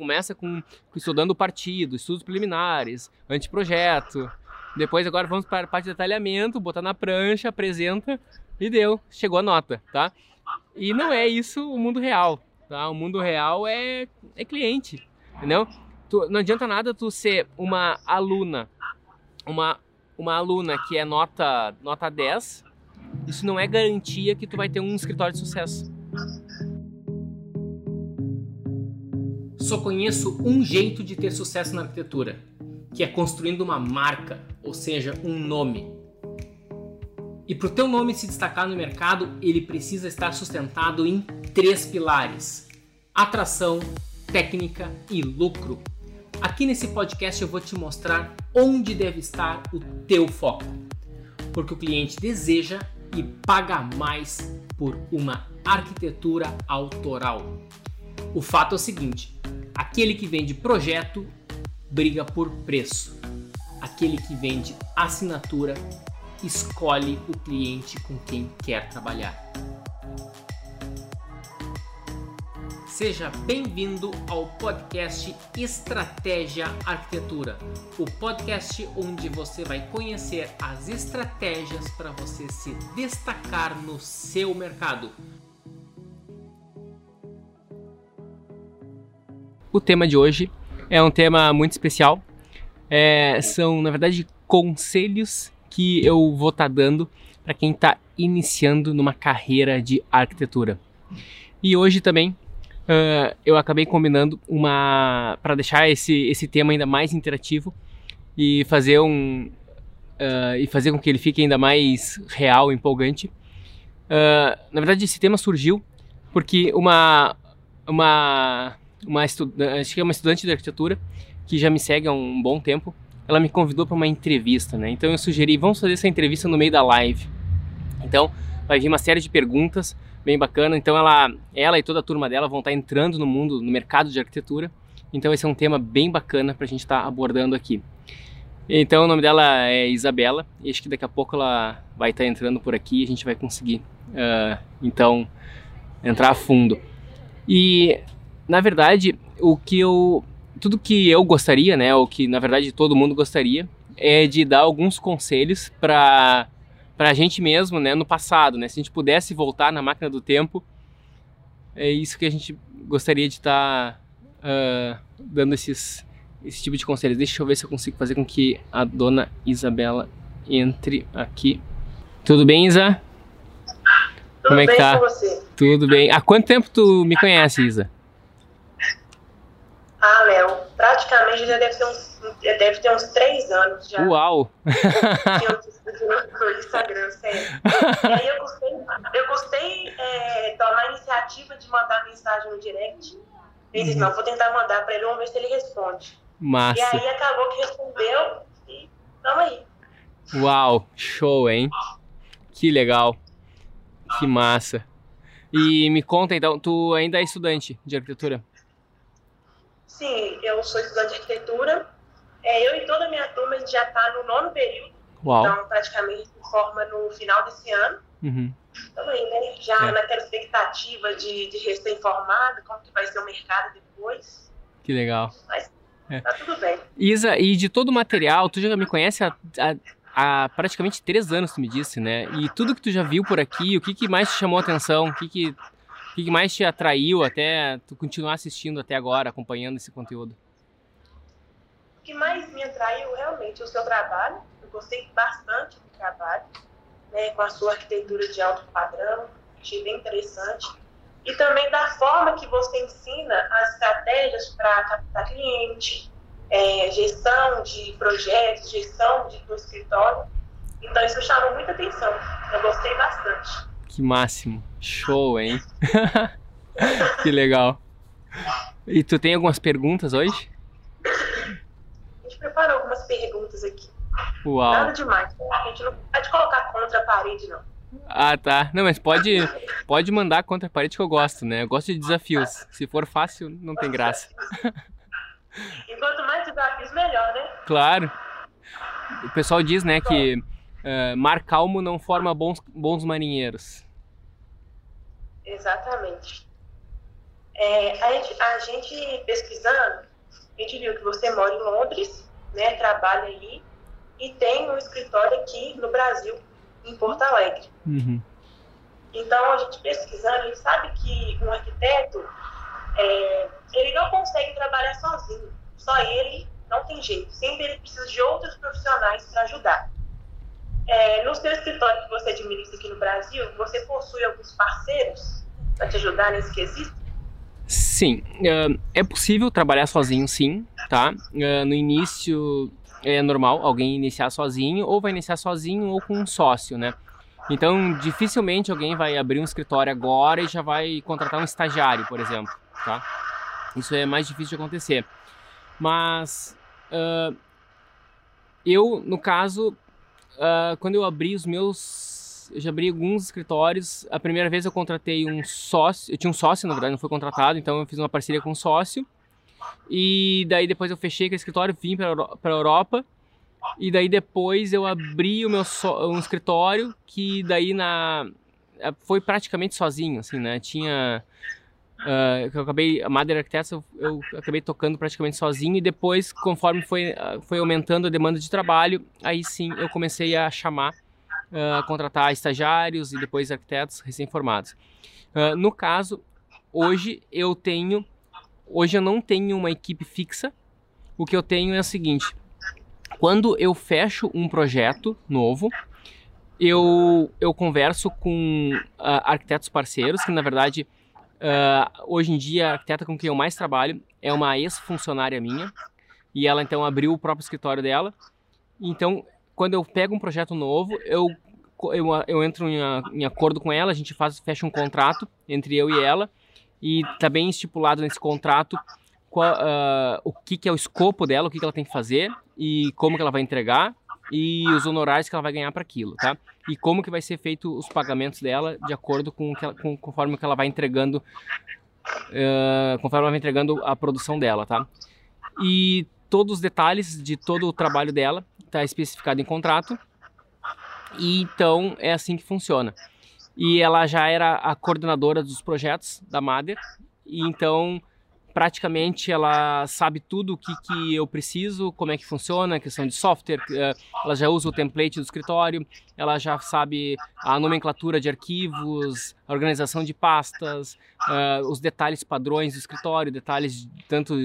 começa com, estudando o partido, estudos preliminares, anteprojeto. Depois agora vamos para a parte de detalhamento, botar na prancha, apresenta e deu, chegou a nota, tá? E não é isso o mundo real, tá? O mundo real é, é cliente, entendeu? Tu, não adianta nada tu ser uma aluna, uma, uma aluna que é nota, nota 10, isso não é garantia que tu vai ter um escritório de sucesso. Só conheço um jeito de ter sucesso na arquitetura, que é construindo uma marca, ou seja, um nome. E para o teu nome se destacar no mercado, ele precisa estar sustentado em três pilares: atração, técnica e lucro. Aqui nesse podcast eu vou te mostrar onde deve estar o teu foco, porque o cliente deseja e paga mais por uma arquitetura autoral. O fato é o seguinte: aquele que vende projeto briga por preço. Aquele que vende assinatura escolhe o cliente com quem quer trabalhar. Seja bem-vindo ao podcast Estratégia Arquitetura, o podcast onde você vai conhecer as estratégias para você se destacar no seu mercado. O tema de hoje é um tema muito especial. É, são, na verdade, conselhos que eu vou estar tá dando para quem está iniciando numa carreira de arquitetura. E hoje também uh, eu acabei combinando uma para deixar esse, esse tema ainda mais interativo e fazer um uh, e fazer com que ele fique ainda mais real, empolgante. Uh, na verdade, esse tema surgiu porque uma uma uma acho que é uma estudante de arquitetura que já me segue há um bom tempo. Ela me convidou para uma entrevista, né? Então eu sugeri, vamos fazer essa entrevista no meio da live. Então vai vir uma série de perguntas bem bacana. Então ela, ela e toda a turma dela vão estar entrando no mundo, no mercado de arquitetura. Então esse é um tema bem bacana para a gente estar tá abordando aqui. Então o nome dela é Isabela e acho que daqui a pouco ela vai estar tá entrando por aqui e a gente vai conseguir, uh, então, entrar a fundo. E na verdade, o que eu tudo que eu gostaria, né, o que na verdade todo mundo gostaria, é de dar alguns conselhos para para a gente mesmo, né, no passado, né, se a gente pudesse voltar na máquina do tempo, é isso que a gente gostaria de estar tá, uh, dando esses esse tipo de conselhos. Deixa eu ver se eu consigo fazer com que a dona Isabela entre aqui. Tudo bem, Isa? Tudo Como é que tá? Tudo bem. Há quanto tempo tu me conhece, Isa? Ah, Léo, praticamente já deve ter uns, deve ter uns três anos já. Uau! Que eu no Instagram, sério. E aí eu gostei, eu gostei é, tomar a iniciativa de mandar mensagem no direct. Ele disse, uhum. não, vou tentar mandar para ele, vamos ver se ele responde. Massa. E aí acabou que respondeu e tamo aí. Uau, show, hein? Que legal. Que massa. E me conta então, tu ainda é estudante de arquitetura? Sim, eu sou estudante de arquitetura. É, eu e toda a minha turma já está no nono período. Uau. Então, praticamente forma no final desse ano. Uhum. Aí, né? Já é. naquela expectativa de, de recém-formado, como que vai ser o mercado depois. Que legal. Mas é. tá tudo bem. Isa, e de todo o material, tu já me conhece há, há, há, praticamente três anos, tu me disse, né? E tudo que tu já viu por aqui, o que, que mais te chamou a atenção? O que, que que mais te atraiu até tu continuar assistindo até agora, acompanhando esse conteúdo? O que mais me atraiu realmente é o seu trabalho. Eu gostei bastante do trabalho, né, com a sua arquitetura de alto padrão, achei bem interessante. E também da forma que você ensina as estratégias para captar cliente, é, gestão de projetos, gestão de, do escritório. Então isso chamou muita atenção. Eu gostei bastante. Que máximo. Show, hein? que legal. E tu tem algumas perguntas hoje? A gente preparou algumas perguntas aqui. Uau. Nada demais. A gente não pode colocar contra a parede, não. Ah, tá. Não, mas pode, pode mandar contra a parede que eu gosto, né? Eu gosto de desafios. Se for fácil, não tem graça. E quanto mais desafios, melhor, né? Claro. O pessoal diz, né, que uh, mar calmo não forma bons, bons marinheiros. Exatamente. É, a, gente, a gente pesquisando, a gente viu que você mora em Londres, né, trabalha aí, e tem um escritório aqui no Brasil, em Porto Alegre. Uhum. Então, a gente pesquisando, a gente sabe que um arquiteto, é, ele não consegue trabalhar sozinho. Só ele não tem jeito. Sempre ele precisa de outros profissionais para ajudar. É, no seu escritório que você administra aqui no Brasil, você possui alguns parceiros para te ajudar nesse quesito? Sim, é possível trabalhar sozinho, sim, tá? No início é normal alguém iniciar sozinho, ou vai iniciar sozinho ou com um sócio, né? Então, dificilmente alguém vai abrir um escritório agora e já vai contratar um estagiário, por exemplo, tá? Isso é mais difícil de acontecer. Mas uh, eu, no caso, uh, quando eu abri os meus, eu já abri alguns escritórios. A primeira vez eu contratei um sócio, eu tinha um sócio, na verdade, não foi contratado, então eu fiz uma parceria com um sócio. E daí depois eu fechei aquele escritório, vim para a Europa e daí depois eu abri o meu so, um escritório que daí na foi praticamente sozinho, assim, né? Tinha uh, eu acabei a Mother Architects eu, eu, acabei tocando praticamente sozinho e depois conforme foi uh, foi aumentando a demanda de trabalho, aí sim eu comecei a chamar uh, a contratar estagiários e depois arquitetos recém-formados. no caso, hoje eu tenho hoje eu não tenho uma equipe fixa. O que eu tenho é o seguinte: quando eu fecho um projeto novo, eu, eu converso com uh, arquitetos parceiros, que na verdade, uh, hoje em dia, a arquiteta com quem eu mais trabalho é uma ex-funcionária minha, e ela então abriu o próprio escritório dela. Então, quando eu pego um projeto novo, eu, eu, eu entro em, em acordo com ela, a gente faz, fecha um contrato entre eu e ela, e está bem estipulado nesse contrato qual, uh, o que, que, é o escopo dela, o que, que ela tem que fazer e como que ela vai entregar e os honorários que ela vai ganhar para aquilo, tá? E como que vai ser feito os pagamentos dela de acordo com, que ela, com conforme que ela vai entregando, uh, conforme ela vai entregando a produção dela, tá? E todos os detalhes de todo o trabalho dela está especificado em contrato. E então é assim que funciona. E ela já era a coordenadora dos projetos da Mader, e então praticamente ela sabe tudo o que, que eu preciso, como é que funciona, questão de software, eh, ela já usa o template do escritório, ela já sabe a nomenclatura de arquivos, a organização de pastas, uh, os detalhes padrões do escritório, detalhes tanto,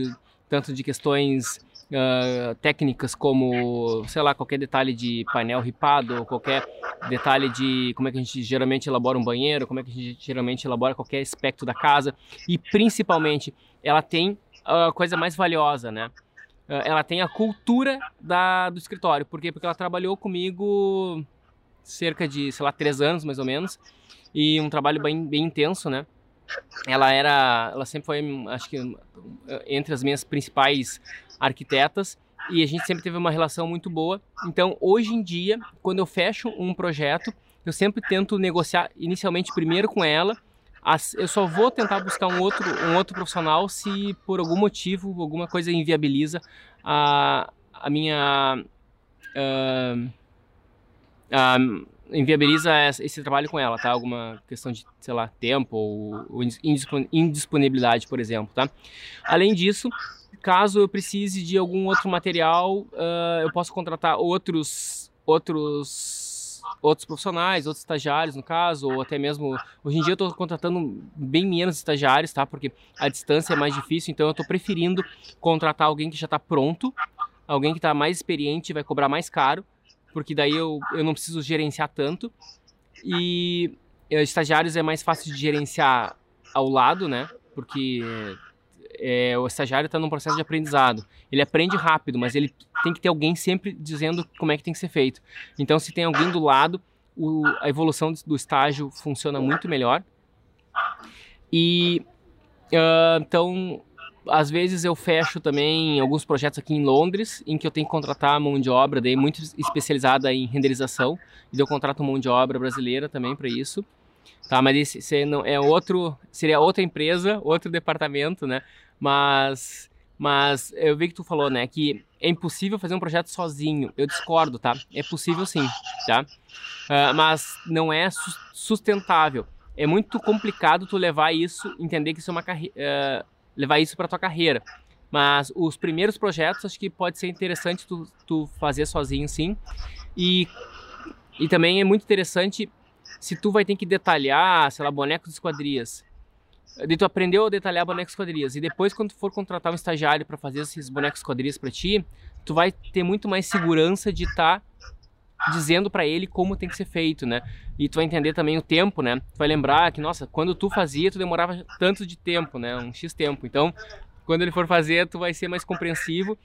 tanto de questões uh, técnicas como, sei lá, qualquer detalhe de painel ripado, qualquer detalhe de como é que a gente geralmente elabora um banheiro, como é que a gente geralmente elabora qualquer aspecto da casa. E principalmente ela tem a coisa mais valiosa, né? Uh, ela tem a cultura da, do escritório. Por quê? Porque ela trabalhou comigo cerca de, sei lá, três anos mais ou menos. E um trabalho bem, bem intenso, né? Ela era, ela sempre foi, acho que, entre as minhas principais arquitetas e a gente sempre teve uma relação muito boa. Então, hoje em dia, quando eu fecho um projeto, eu sempre tento negociar inicialmente primeiro com ela. Eu só vou tentar buscar um outro, um outro profissional se por algum motivo, alguma coisa inviabiliza a, a minha. Uh, uh, inviabiliza esse trabalho com ela, tá? Alguma questão de, sei lá, tempo ou indisponibilidade, por exemplo, tá? Além disso, Caso eu precise de algum outro material, uh, eu posso contratar outros, outros, outros profissionais, outros estagiários no caso, ou até mesmo hoje em dia eu estou contratando bem menos estagiários, tá? Porque a distância é mais difícil, então eu estou preferindo contratar alguém que já está pronto, alguém que está mais experiente, vai cobrar mais caro, porque daí eu, eu não preciso gerenciar tanto. E uh, estagiários é mais fácil de gerenciar ao lado, né? Porque é, o estagiário está num processo de aprendizado. Ele aprende rápido, mas ele tem que ter alguém sempre dizendo como é que tem que ser feito. Então, se tem alguém do lado, o, a evolução do estágio funciona muito melhor. E uh, então, às vezes eu fecho também alguns projetos aqui em Londres, em que eu tenho que contratar mão de obra, daí muito especializada em renderização, e eu contrato mão de obra brasileira também para isso. Tá, mas esse, não é outro, seria outra empresa, outro departamento, né? Mas, mas eu vi que tu falou, né, que é impossível fazer um projeto sozinho. Eu discordo, tá? É possível sim, tá? Uh, mas não é sustentável. é muito complicado tu levar isso, entender que isso é uma carreira, uh, levar isso para tua carreira. Mas os primeiros projetos acho que pode ser interessante tu, tu fazer sozinho, sim. E, e também é muito interessante se tu vai ter que detalhar, sei lá, bonecos de esquadrias. De tu aprendeu a detalhar bonecos esquadrias e depois quando tu for contratar um estagiário para fazer esses bonecos esquadrias para ti, tu vai ter muito mais segurança de estar tá dizendo para ele como tem que ser feito, né? E tu vai entender também o tempo, né? Tu vai lembrar que, nossa, quando tu fazia, tu demorava tanto de tempo, né? Um X tempo. Então, quando ele for fazer, tu vai ser mais compreensivo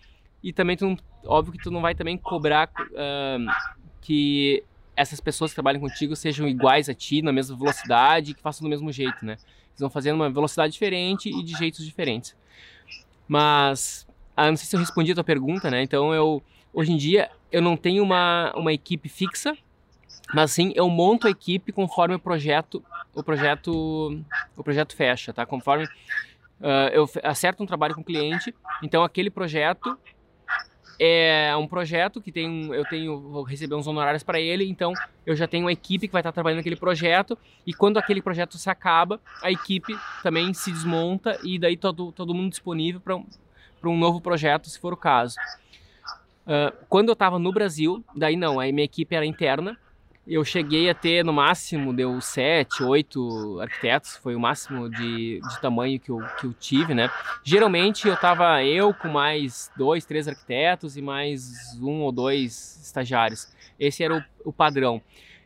e também tu, óbvio que tu não vai também cobrar uh, que essas pessoas que trabalham contigo sejam iguais a ti, na mesma velocidade, que façam do mesmo jeito, né? Eles vão fazendo uma velocidade diferente e de jeitos diferentes. Mas, ah, não sei se eu respondi a tua pergunta, né? Então, eu Hoje em dia eu não tenho uma, uma equipe fixa, mas sim eu monto a equipe conforme o projeto o projeto o projeto fecha, tá? Conforme uh, eu acerto um trabalho com o cliente, então aquele projeto é um projeto que tem eu tenho vou receber uns honorários para ele, então eu já tenho uma equipe que vai estar trabalhando naquele projeto e quando aquele projeto se acaba, a equipe também se desmonta e daí todo todo mundo disponível para um, um novo projeto, se for o caso. Uh, quando eu estava no Brasil, daí não, aí minha equipe era interna. Eu cheguei a ter no máximo, deu sete, oito arquitetos, foi o máximo de, de tamanho que eu, que eu tive, né? Geralmente eu tava eu com mais dois, três arquitetos e mais um ou dois estagiários. Esse era o, o padrão.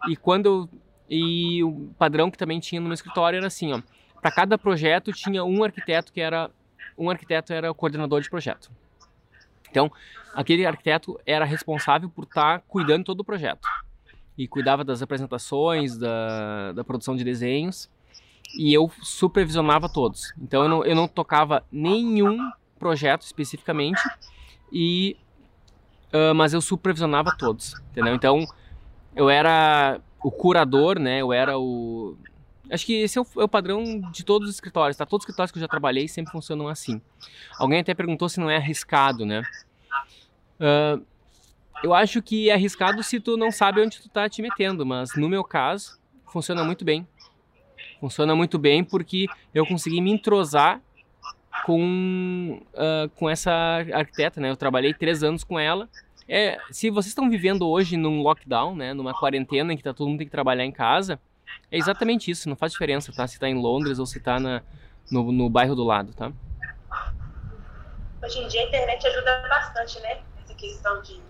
E quando e o padrão que também tinha no meu escritório era assim, ó. Para cada projeto tinha um arquiteto que era um arquiteto era o coordenador de projeto. Então, aquele arquiteto era responsável por estar tá cuidando todo o projeto. E cuidava das apresentações, da, da produção de desenhos. E eu supervisionava todos. Então, eu não, eu não tocava nenhum projeto especificamente, e, uh, mas eu supervisionava todos, entendeu? Então, eu era o curador, né? Eu era o... Acho que esse é o, é o, padrão de todos os escritórios, tá? Todos os escritórios que eu já trabalhei sempre funcionam assim. Alguém até perguntou se não é arriscado, né? Uh, eu acho que é arriscado se tu não sabe onde tu tá te metendo, mas no meu caso, funciona muito bem. Funciona muito bem porque eu consegui me entrosar com, uh, com essa arquiteta, né? Eu trabalhei três anos com ela. É, se vocês estão vivendo hoje num lockdown, né? Numa quarentena em que tá, todo mundo tem que trabalhar em casa, é exatamente isso. Não faz diferença, tá? Se tá em Londres ou se tá na, no, no bairro do lado, tá? Hoje em dia a internet ajuda bastante, né? questão de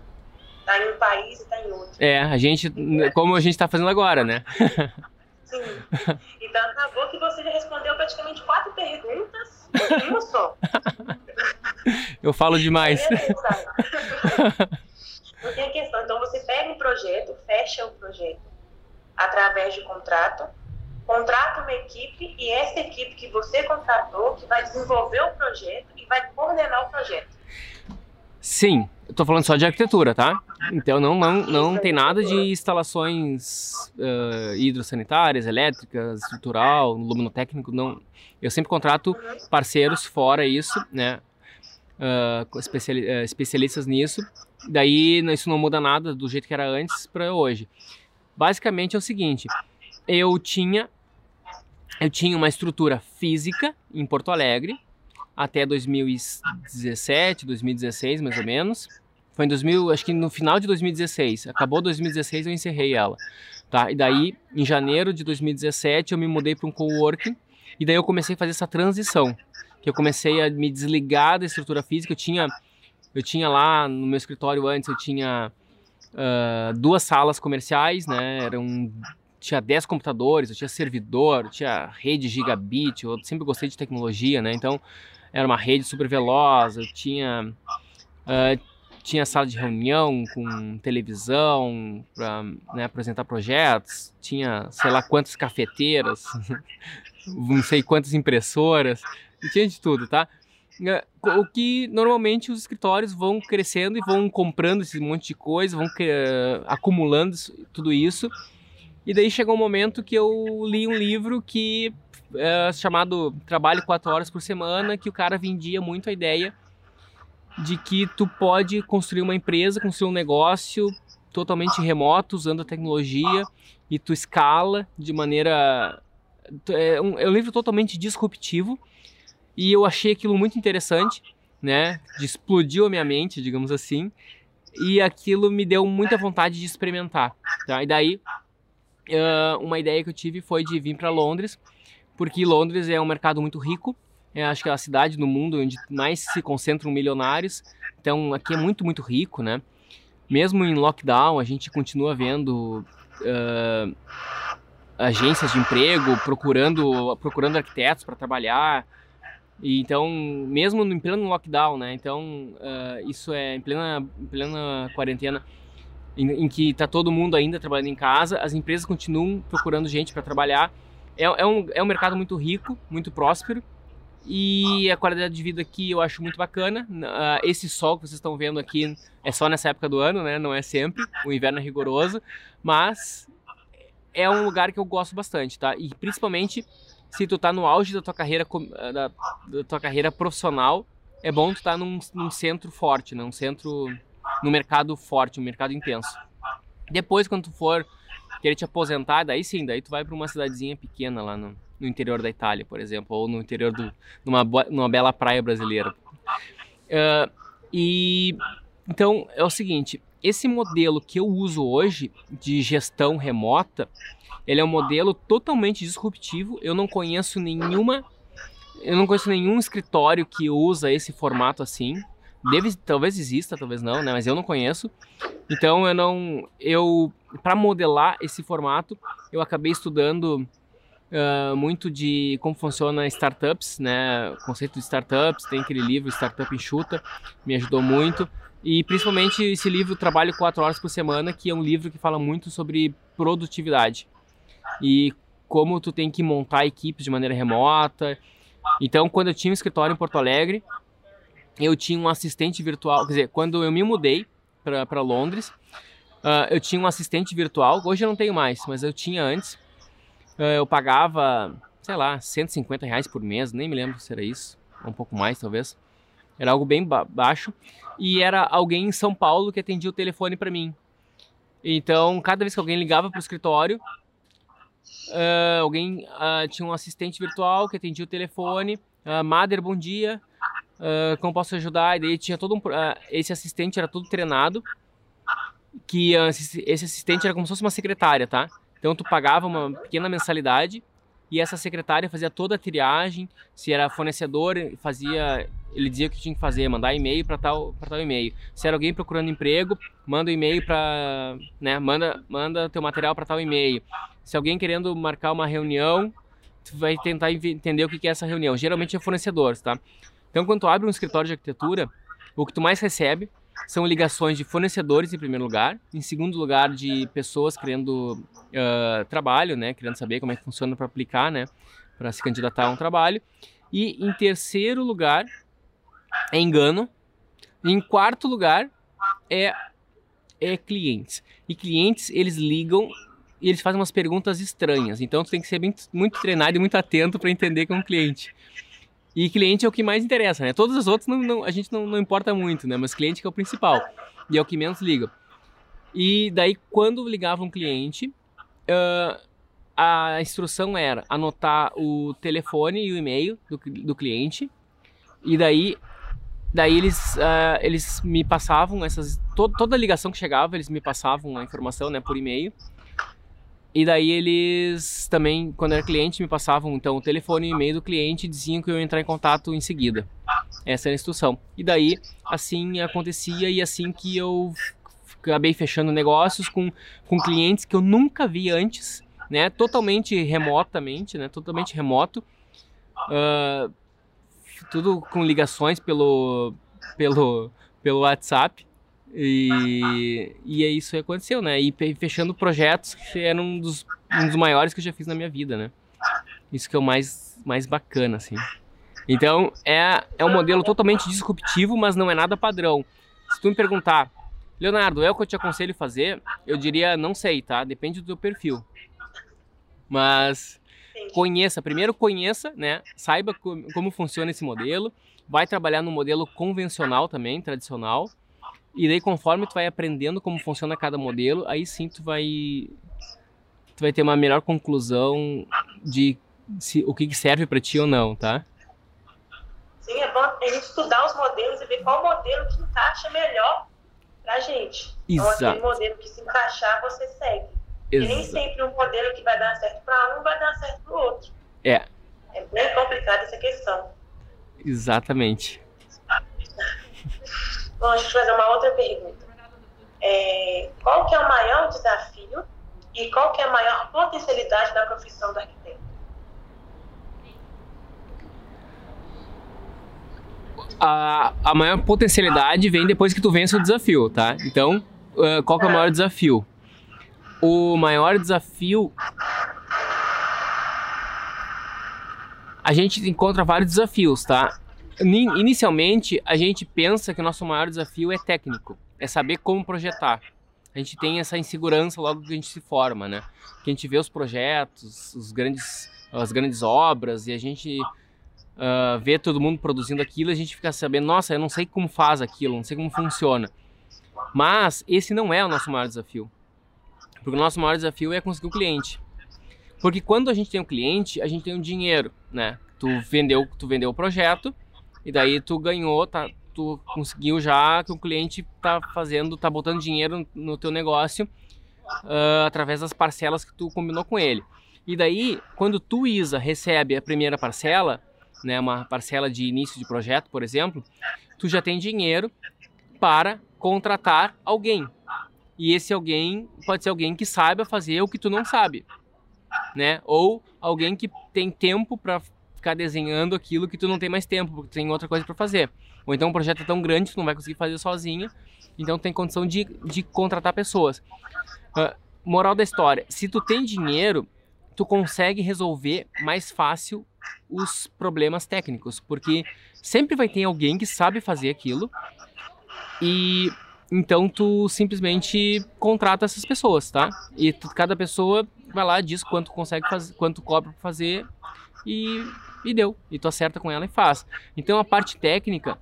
tá em um país e tá em outro. É, a gente, como a gente está fazendo agora, né? Sim. Então acabou que você já respondeu praticamente quatro perguntas em uma só. Eu falo demais. Não tem questão. Então você pega um projeto, fecha o projeto através de contrato, contrata uma equipe e essa equipe que você contratou que vai desenvolver o projeto e vai coordenar o projeto. Sim, tô falando só de arquitetura, tá? Então não, não, não tem nada de instalações uh, hidrossanitárias, elétricas, estrutural, luminotécnico, não. Eu sempre contrato parceiros fora isso, né? Uh, especialistas nisso. Daí isso não muda nada do jeito que era antes para hoje. Basicamente é o seguinte: eu tinha eu tinha uma estrutura física em Porto Alegre até 2017, 2016 mais ou menos. Foi em 2000, acho que no final de 2016. Acabou 2016 eu encerrei ela, tá? E daí em janeiro de 2017 eu me mudei para um coworking e daí eu comecei a fazer essa transição, que eu comecei a me desligar da estrutura física. Eu tinha eu tinha lá no meu escritório antes eu tinha uh, duas salas comerciais, né? Eram tinha 10 computadores, eu tinha servidor, eu tinha rede gigabit, eu sempre gostei de tecnologia, né? Então, era uma rede super veloz, eu tinha uh, tinha sala de reunião com televisão para né, apresentar projetos, tinha sei lá quantas cafeteiras, não sei quantas impressoras, tinha de tudo, tá? O que normalmente os escritórios vão crescendo e vão comprando esse monte de coisa, vão uh, acumulando tudo isso. E daí chegou um momento que eu li um livro que é, chamado Trabalho 4 Horas por Semana, que o cara vendia muito a ideia de que tu pode construir uma empresa, construir um negócio totalmente remoto, usando a tecnologia, e tu escala de maneira é um, é um livro totalmente disruptivo e eu achei aquilo muito interessante, né? Explodiu a minha mente, digamos assim, e aquilo me deu muita vontade de experimentar. Tá? E daí, uma ideia que eu tive foi de vir para Londres, porque Londres é um mercado muito rico, é, acho que é a cidade no mundo onde mais se concentram milionários, então aqui é muito, muito rico, né? Mesmo em lockdown, a gente continua vendo uh, agências de emprego procurando, procurando arquitetos para trabalhar, e então, mesmo em pleno lockdown, né? Então, uh, isso é em plena, em plena quarentena, em, em, que está todo mundo ainda trabalhando em casa, as empresas continuam procurando gente para trabalhar. É, é, um, é um mercado muito rico, muito próspero, e a qualidade de vida aqui eu acho muito bacana. Uh, esse sol que vocês estão vendo aqui é só nessa época do ano, né? Não é sempre. O inverno é rigoroso, mas é um lugar que eu gosto bastante, tá? E principalmente se tu tá no auge da tua carreira, eh, da, da tua carreira profissional, é bom tu estar tá num, num, centro forte, né? um centro, num mercado forte, um mercado intenso. Depois, quando tu for querer te aposentar, daí sim, daí tu vai para uma cidadezinha pequena lá no, no, interior da Itália, por exemplo, ou no interior de numa, numa bela praia brasileira. Uh, e então é o seguinte, esse modelo que eu uso hoje de gestão remota, ele é um modelo totalmente disruptivo. Eu não conheço nenhuma, eu não conheço nenhum escritório que usa esse formato assim. Deve, talvez exista, talvez não, né? Mas eu não conheço. Então eu não, eu para modelar esse formato, eu acabei estudando uh, muito de como funciona startups, né? O conceito de startups, tem aquele livro Startup Enxuta, me ajudou muito. E principalmente esse livro Trabalho 4 Horas por Semana, que é um livro que fala muito sobre produtividade e como tu tem que montar equipes de maneira remota. Então, quando eu tinha um escritório em Porto Alegre, eu tinha um assistente virtual. Quer dizer, quando eu me mudei para Londres, uh, eu tinha um assistente virtual. Hoje eu não tenho mais, mas eu tinha antes. Uh, eu pagava, sei lá, 150 reais por mês, nem me lembro se era isso, um pouco mais talvez. Era algo bem ba baixo. E era alguém em São Paulo que atendia o telefone para mim. Então, cada vez que alguém ligava para o escritório, Uh, alguém tinha um assistente virtual que atendia o telefone. Uh, bom dia. Uh, como posso ajudar? E daí tinha todo um. esse assistente era todo treinado. Que esse assistente era como se fosse uma secretária, tá? Então tu pagava uma pequena mensalidade e essa secretária fazia toda a triagem. Se era fornecedor, fazia ele dizia o que tinha que fazer, mandar e-mail para tal, para tal e-mail. Se era alguém procurando emprego, manda um e-mail para, né, manda, manda teu material para tal e-mail. Se alguém querendo marcar uma reunião, tu vai tentar entender o que é essa reunião. Geralmente é fornecedores, tá? Então, quando tu abre um escritório de arquitetura, o que tu mais recebe são ligações de fornecedores em primeiro lugar, em segundo lugar de pessoas querendo uh, trabalho, né, querendo saber como é que funciona para aplicar, né, para se candidatar a um trabalho, e em terceiro lugar é engano. Em quarto lugar é, é clientes. E clientes, eles ligam e eles fazem umas perguntas estranhas. Então tu tem que ser bem, muito treinado e muito atento para entender que é um cliente. E cliente é o que mais interessa, né? Todos os outros não, não, a gente não, não importa muito, né? Mas cliente que é o principal. E é o que menos liga. E daí, quando ligava um cliente, uh, a instrução era anotar o telefone e o e-mail do, do cliente. E daí Daí eles, uh, eles me passavam essas. To toda a ligação que chegava, eles me passavam a informação né, por e-mail. E daí eles também, quando era cliente, me passavam então o telefone e o e-mail do cliente e diziam que eu ia entrar em contato em seguida. Essa era a instrução. E daí, assim acontecia e assim que eu acabei fechando negócios com, com clientes que eu nunca vi antes, né? Totalmente remotamente, né? Totalmente remoto. Uh, tudo com ligações pelo, pelo, pelo WhatsApp. E, e é isso que aconteceu, né? E fechando projetos que eram um dos, um dos maiores que eu já fiz na minha vida, né? Isso que é o mais, mais bacana, assim. Então, é, é um modelo totalmente disruptivo, mas não é nada padrão. Se tu me perguntar, Leonardo, é o que eu te aconselho fazer? Eu diria, não sei, tá? Depende do teu perfil. Mas conheça, primeiro conheça, né? Saiba como funciona esse modelo. Vai trabalhar no modelo convencional também, tradicional. E daí conforme tu vai aprendendo como funciona cada modelo, aí sim tu vai tu vai ter uma melhor conclusão de se, o que, serve para ti ou não, tá? Sim, é bom a gente estudar os modelos e ver qual modelo que encaixa melhor pra gente. Exato. Então, aquele modelo que se encaixar, você segue. E nem sempre um modelo que vai dar certo para um vai dar certo para o outro. É. É bem complicada essa questão. Exatamente. Bom, a gente vai fazer uma outra pergunta. É, qual que é o maior desafio e qual que é a maior potencialidade da profissão do arquiteto? A, a maior potencialidade vem depois que tu vence o desafio, tá? Então, uh, qual que é o maior desafio? O maior desafio a gente encontra vários desafios, tá? Inicialmente, a gente pensa que o nosso maior desafio é técnico, é saber como projetar. A gente tem essa insegurança logo que a gente se forma, né? Que a gente vê os projetos, os grandes, as grandes obras e a gente uh, vê todo mundo produzindo aquilo, a gente fica sabendo, nossa, eu não sei como faz aquilo, não sei como funciona. Mas esse não é o nosso maior desafio. Porque o nosso maior desafio é conseguir o cliente. Porque quando a gente tem um cliente, a gente tem um dinheiro, né? Tu vendeu, tu vendeu o projeto e daí tu ganhou, tá, tu conseguiu já que o cliente tá fazendo, tá botando dinheiro no teu negócio uh, através das parcelas que tu combinou com ele. E daí, quando tu, Isa, recebe a primeira parcela, né, uma parcela de início de projeto, por exemplo, tu já tem dinheiro para contratar alguém. E esse alguém pode ser alguém que saiba fazer o que tu não sabe, né? Ou alguém que tem tempo para ficar desenhando aquilo que tu não tem mais tempo, porque tem outra coisa para fazer. Ou então um projeto é tão grande que tu não vai conseguir fazer sozinho, então tem condição de, de contratar pessoas. Uh, moral da história, se tu tem dinheiro, tu consegue resolver mais fácil os problemas técnicos, porque sempre vai ter alguém que sabe fazer aquilo e então tu simplesmente contrata essas pessoas, tá? E tu, cada pessoa vai lá diz quanto consegue fazer, quanto cobra para fazer e, e deu. E tu acerta com ela e faz. Então a parte técnica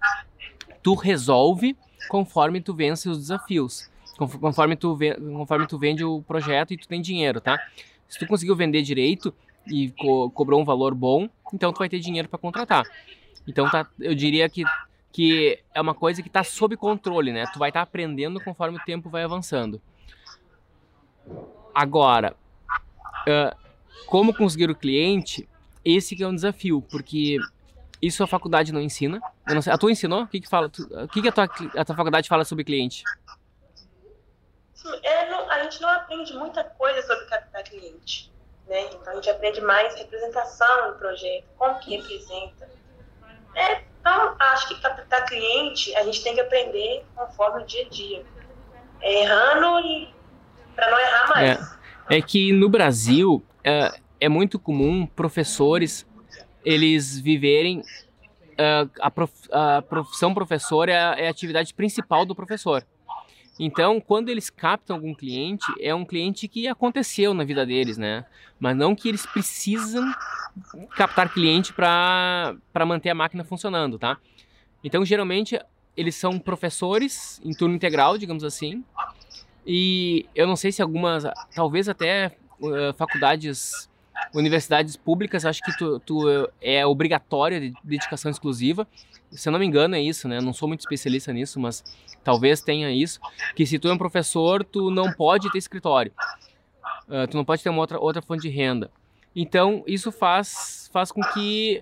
tu resolve conforme tu vence os desafios. Conforme tu, conforme tu vende o projeto e tu tem dinheiro, tá? Se tu conseguiu vender direito e co cobrou um valor bom, então tu vai ter dinheiro para contratar. Então tá, eu diria que que é uma coisa que está sob controle, né? Tu vai estar tá aprendendo conforme o tempo vai avançando. Agora, uh, como conseguir o cliente? Esse que é um desafio, porque isso a faculdade não ensina. Não sei, a tua ensinou? O que que fala? Tu, o que que a tua, a tua faculdade fala sobre cliente? É, não, a gente não aprende muita coisa sobre captar cliente, né? Então a gente aprende mais representação do projeto, como que representa. É, então, acho que captar cliente a gente tem que aprender conforme o dia a dia. É, errando e para não errar mais. É, é que no Brasil é, muito comum professores eles viverem uh, a, prof, a, profissão professor é a, é a atividade principal do professor. Então, quando eles captam algum cliente, é um cliente que aconteceu na vida deles, né? Mas não que eles precisam captar cliente para manter a máquina funcionando, tá? Então, geralmente, eles são professores em turno integral, digamos assim. E eu não sei se algumas, talvez até uh, faculdades, universidades públicas, acho que tu, tu é obrigatória de dedicação exclusiva se eu não me engano é isso, né? Não sou muito especialista nisso, mas talvez tenha isso, que se tu é um professor, tu não pode ter escritório. Uh, tu não pode ter uma outra, outra fonte de renda. Então, isso faz, faz com que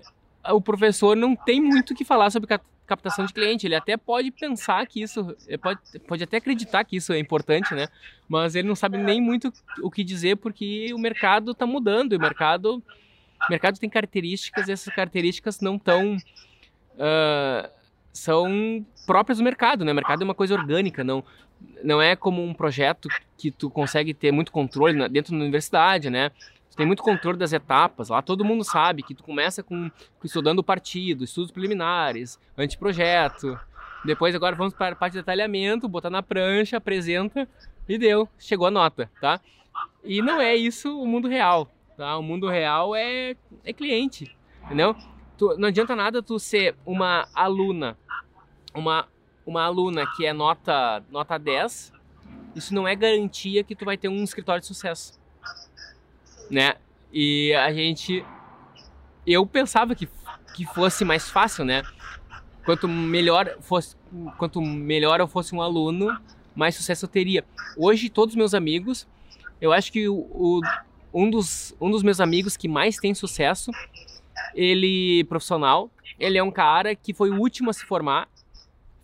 o professor não tem muito o que falar sobre captação de cliente. Ele até pode pensar que isso, pode, pode até acreditar que isso é importante, né? Mas ele não sabe nem muito o que dizer porque o mercado está mudando. O mercado, o mercado tem características e essas características não estão uh, são próprias do mercado, né? O mercado é uma coisa orgânica, não, não é como um projeto que tu consegue ter muito controle dentro da universidade, né? Tem muito controle das etapas. Lá todo mundo sabe que tu começa com, estudando o partido, estudos preliminares, anteprojeto. Depois agora vamos para a parte de detalhamento, botar na prancha, apresenta e deu, chegou a nota, tá? E não é isso o mundo real, tá? O mundo real é, é cliente, entendeu? Tu, não adianta nada tu ser uma aluna, uma, uma aluna que é nota, nota 10, isso não é garantia que tu vai ter um escritório de sucesso, né? E a gente eu pensava que, que fosse mais fácil, né? Quanto melhor fosse, quanto melhor eu fosse um aluno, mais sucesso eu teria. Hoje todos os meus amigos, eu acho que o, o um dos, um dos meus amigos que mais tem sucesso, ele profissional, ele é um cara que foi o último a se formar,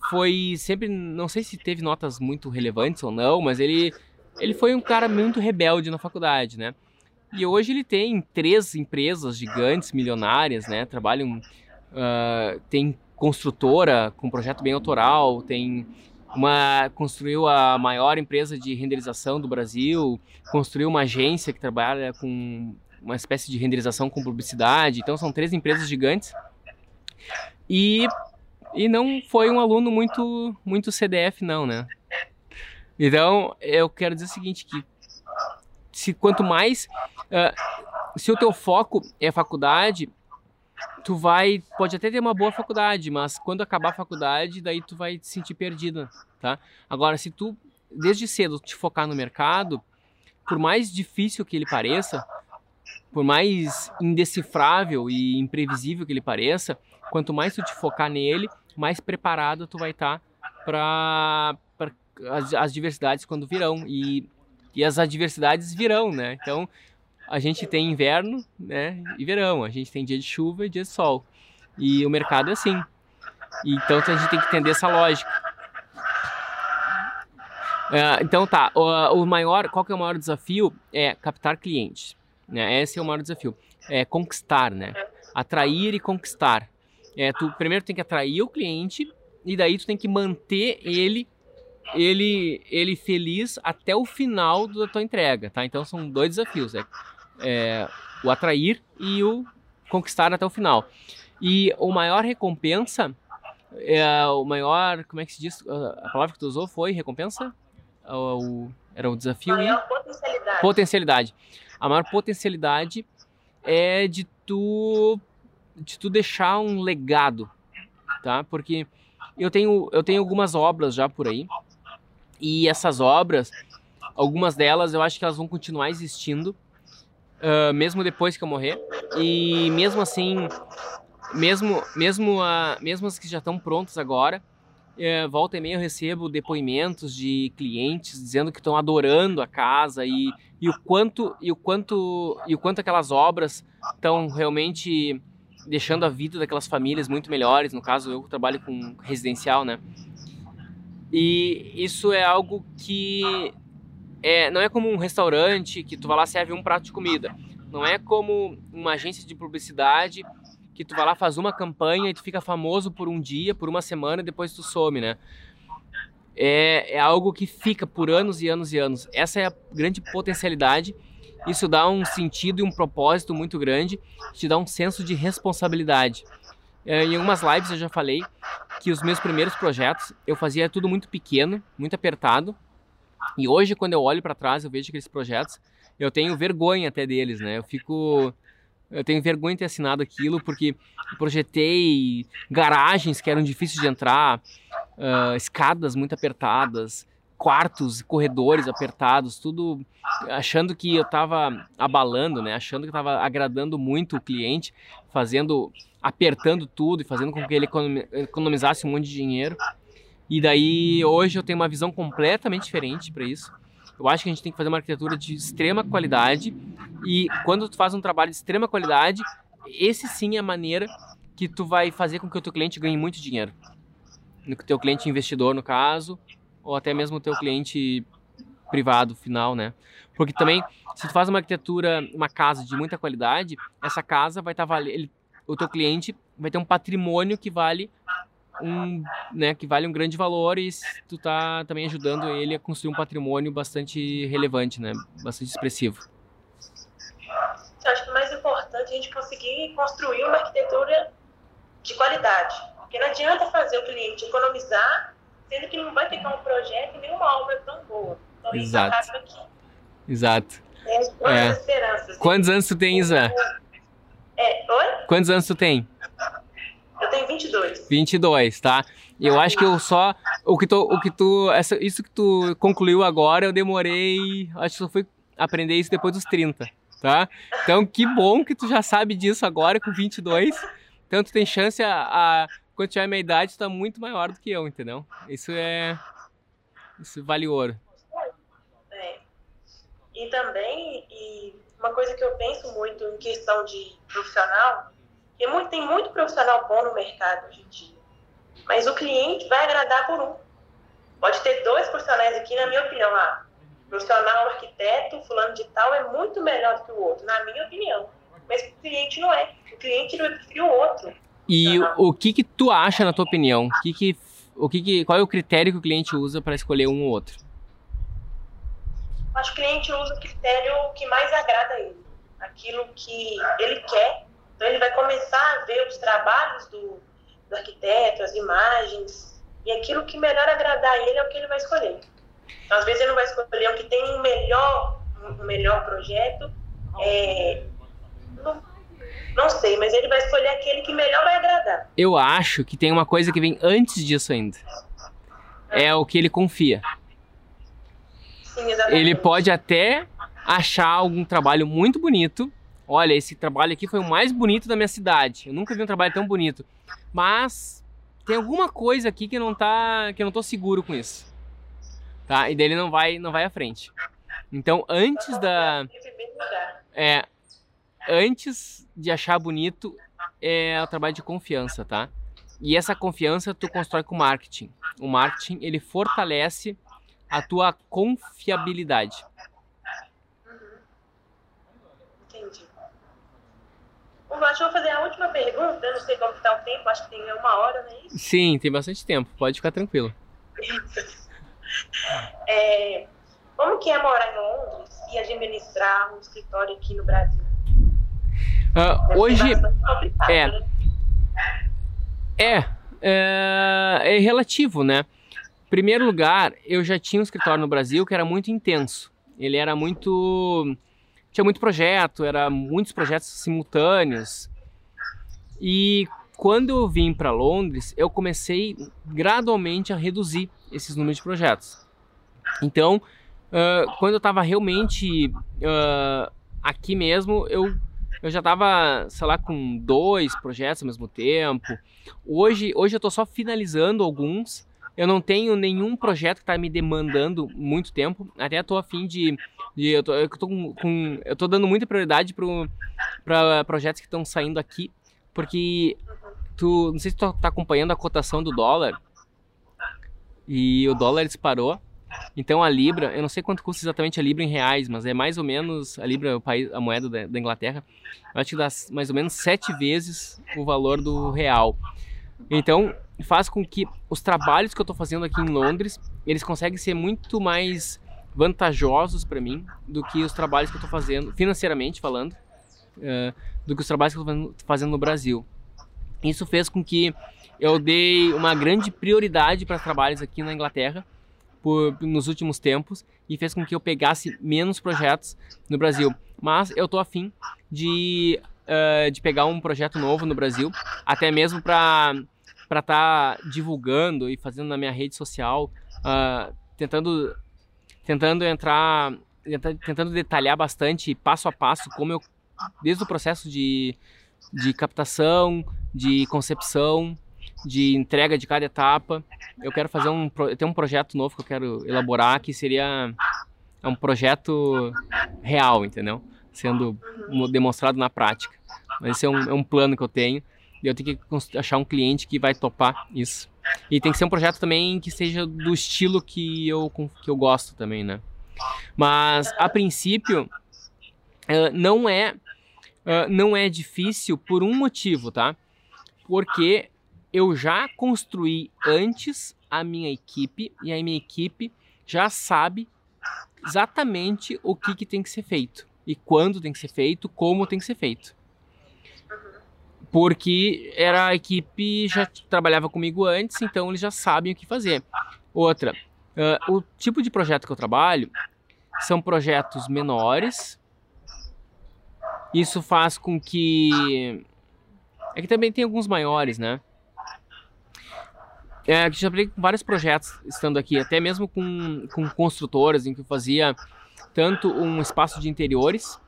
foi sempre, não sei se teve notas muito relevantes ou não, mas ele, ele foi um cara muito rebelde na faculdade, né? E hoje ele tem três empresas gigantes, milionárias, né? Trabalham, uh, tem construtora com projeto bem autoral, tem uma construiu a maior empresa de renderização do Brasil, construiu uma agência que trabalha com uma espécie de renderização com publicidade. Então são três empresas gigantes. E e não foi um aluno muito muito CDF não, né? Então, eu quero dizer o seguinte que se quanto mais uh, se o teu foco é faculdade, tu vai, pode até ter uma boa faculdade, mas quando acabar a faculdade, daí tu vai te sentir perdida, tá? Agora, se tu desde cedo te focar no mercado, por mais difícil que ele pareça, por mais indecifrável e imprevisível que ele pareça, quanto mais tu te focar nele, mais preparado tu vai estar tá para as, as diversidades quando virão e, e as adversidades virão, né? Então, a gente tem inverno né, e verão, a gente tem dia de chuva e dia de sol. E o mercado é assim. Então a gente tem que entender essa lógica. Uh, então tá, o, o, maior, qual que é o maior desafio? É captar clientes. Né? Esse é o maior desafio. É conquistar, né? Atrair e conquistar. É, tu primeiro tem que atrair o cliente e daí tu tem que manter ele ele ele feliz até o final da tua entrega, tá? Então são dois desafios, é é, o atrair e o conquistar até o final. E o maior recompensa, é, o maior, como é que se diz? A palavra que tu usou foi recompensa? O, era o desafio maior e potencialidade. potencialidade. A maior potencialidade é de tu de tu deixar um legado, tá? Porque eu tenho eu tenho algumas obras já por aí e essas obras, algumas delas eu acho que elas vão continuar existindo uh, mesmo depois que eu morrer. E mesmo assim, mesmo, mesmo, mesmo as que já estão prontas agora, uh, volta e meia eu recebo depoimentos de clientes dizendo que estão adorando a casa e, e o quanto e o quanto e o quanto aquelas obras estão realmente deixando a vida daquelas famílias muito melhores. No caso, eu trabalho com residencial, né? E isso é algo que é, não é como um restaurante que tu vai lá serve um prato de comida. Não é como uma agência de publicidade que tu vai lá faz uma campanha e tu fica famoso por um dia, por uma semana e depois tu some, né? É, é algo que fica por anos e anos e anos. Essa é a grande potencialidade. Isso dá um sentido e um propósito muito grande, te dá um senso de responsabilidade. É, em algumas lives eu já falei que os meus primeiros projetos eu fazia tudo muito pequeno, muito apertado, e hoje, quando eu olho para trás, eu vejo aqueles projetos, eu tenho vergonha até deles, né? Eu fico. Eu tenho vergonha de ter assinado aquilo porque projetei garagens que eram difíceis de entrar, uh, escadas muito apertadas, quartos, corredores apertados, tudo achando que eu estava abalando, né? Achando que estava agradando muito o cliente, fazendo, apertando tudo e fazendo com que ele economizasse um monte de dinheiro. E daí hoje eu tenho uma visão completamente diferente para isso. Eu acho que a gente tem que fazer uma arquitetura de extrema qualidade e quando tu faz um trabalho de extrema qualidade, esse sim é a maneira que tu vai fazer com que o teu cliente ganhe muito dinheiro. No teu cliente investidor, no caso, ou até mesmo o teu cliente privado final, né? Porque também, se tu faz uma arquitetura, uma casa de muita qualidade, essa casa vai estar tá valendo, o teu cliente vai ter um patrimônio que vale um, né, que vale um grande valor e tu tá também ajudando ele a construir um patrimônio bastante relevante, né, bastante expressivo. Eu acho que o mais importante é a gente conseguir construir uma arquitetura de qualidade, porque não adianta fazer o cliente economizar, sendo que não vai ficar um projeto e nenhuma obra tão boa. Então Exato. isso acaba aqui. Exato. É, é. esperanças. Quantos anos tu tem, Isa? É, oi? Quantos anos tu tem? Eu tenho 22. 22, tá? Eu acho que eu só. O que tu. O que tu essa, isso que tu concluiu agora, eu demorei. Acho que só fui aprender isso depois dos 30. tá? Então, que bom que tu já sabe disso agora com 22. Então, tu tem chance a, a quando tiver a minha idade, tu tá muito maior do que eu, entendeu? Isso é isso vale ouro. É. E também, e uma coisa que eu penso muito em questão de profissional, que muito, tem muito profissional bom no mercado hoje em dia, mas o cliente vai agradar por um. Pode ter dois profissionais aqui, na minha opinião, ah, profissional arquiteto, fulano de tal, é muito melhor do que o outro, na minha opinião. Mas o cliente não é. O cliente vai preferir o outro. E o, o que que tu acha, na tua opinião? O que que, o que que, qual é o critério que o cliente usa para escolher um ou outro? Acho que o cliente usa o critério que mais agrada ele. Aquilo que ele quer. Então ele vai começar a ver os trabalhos do, do arquiteto, as imagens, e aquilo que melhor agradar a ele é o que ele vai escolher. Então, às vezes ele não vai escolher o que tem um melhor, um melhor projeto, é, não sei, mas ele vai escolher aquele que melhor vai agradar. Eu acho que tem uma coisa que vem antes disso ainda. É o que ele confia. Ele pode até achar algum trabalho muito bonito. Olha, esse trabalho aqui foi o mais bonito da minha cidade. Eu nunca vi um trabalho tão bonito. Mas tem alguma coisa aqui que não tá, que eu não tô seguro com isso. Tá? E dele não vai, não vai à frente. Então, antes da é, antes de achar bonito é o trabalho de confiança, tá? E essa confiança tu constrói com marketing. O marketing, ele fortalece a tua confiabilidade. Entendi. Bom, acho que vou fazer a última pergunta. Eu não sei como está o tempo, acho que tem uma hora, não é isso? Sim, tem bastante tempo. Pode ficar tranquilo. É, como que é morar em Londres e administrar um escritório aqui no Brasil? Uh, hoje é, né? é, é é relativo, né? Primeiro lugar, eu já tinha um escritório no Brasil que era muito intenso. Ele era muito tinha muito projeto, era muitos projetos simultâneos. E quando eu vim para Londres, eu comecei gradualmente a reduzir esses números de projetos. Então, uh, quando eu estava realmente uh, aqui mesmo, eu, eu já estava, sei lá, com dois projetos ao mesmo tempo. Hoje, hoje eu estou só finalizando alguns. Eu não tenho nenhum projeto que está me demandando muito tempo. Até estou afim de, de eu, tô, eu, tô com, com, eu tô dando muita prioridade para projetos que estão saindo aqui, porque tu, não sei se tu tá acompanhando a cotação do dólar. E o dólar disparou. Então a libra, eu não sei quanto custa exatamente a libra em reais, mas é mais ou menos a libra, o país, a moeda da, da Inglaterra, acho que dá mais ou menos sete vezes o valor do real. Então faz com que os trabalhos que eu estou fazendo aqui em Londres, eles conseguem ser muito mais vantajosos para mim do que os trabalhos que eu estou fazendo, financeiramente falando, uh, do que os trabalhos que eu estou fazendo no Brasil. Isso fez com que eu dei uma grande prioridade para trabalhos aqui na Inglaterra por, nos últimos tempos e fez com que eu pegasse menos projetos no Brasil. Mas eu tô afim de, uh, de pegar um projeto novo no Brasil, até mesmo para estar tá divulgando e fazendo na minha rede social, uh, tentando, tentando entrar, tentando detalhar bastante passo a passo como eu, desde o processo de, de captação, de concepção, de entrega de cada etapa. Eu quero fazer um, tenho um projeto novo que eu quero elaborar que seria é um projeto real, entendeu? Sendo demonstrado na prática. Mas esse é um, é um plano que eu tenho eu tenho que achar um cliente que vai topar isso. E tem que ser um projeto também que seja do estilo que eu, que eu gosto também, né? Mas a princípio não é não é difícil por um motivo, tá? porque eu já construí antes a minha equipe e a minha equipe já sabe exatamente o que, que tem que ser feito e quando tem que ser feito, como tem que ser feito. Porque era a equipe já trabalhava comigo antes, então eles já sabem o que fazer. Outra, uh, o tipo de projeto que eu trabalho são projetos menores. Isso faz com que é que também tem alguns maiores, né? É, já falei com vários projetos estando aqui, até mesmo com, com construtoras, em que eu fazia tanto um espaço de interiores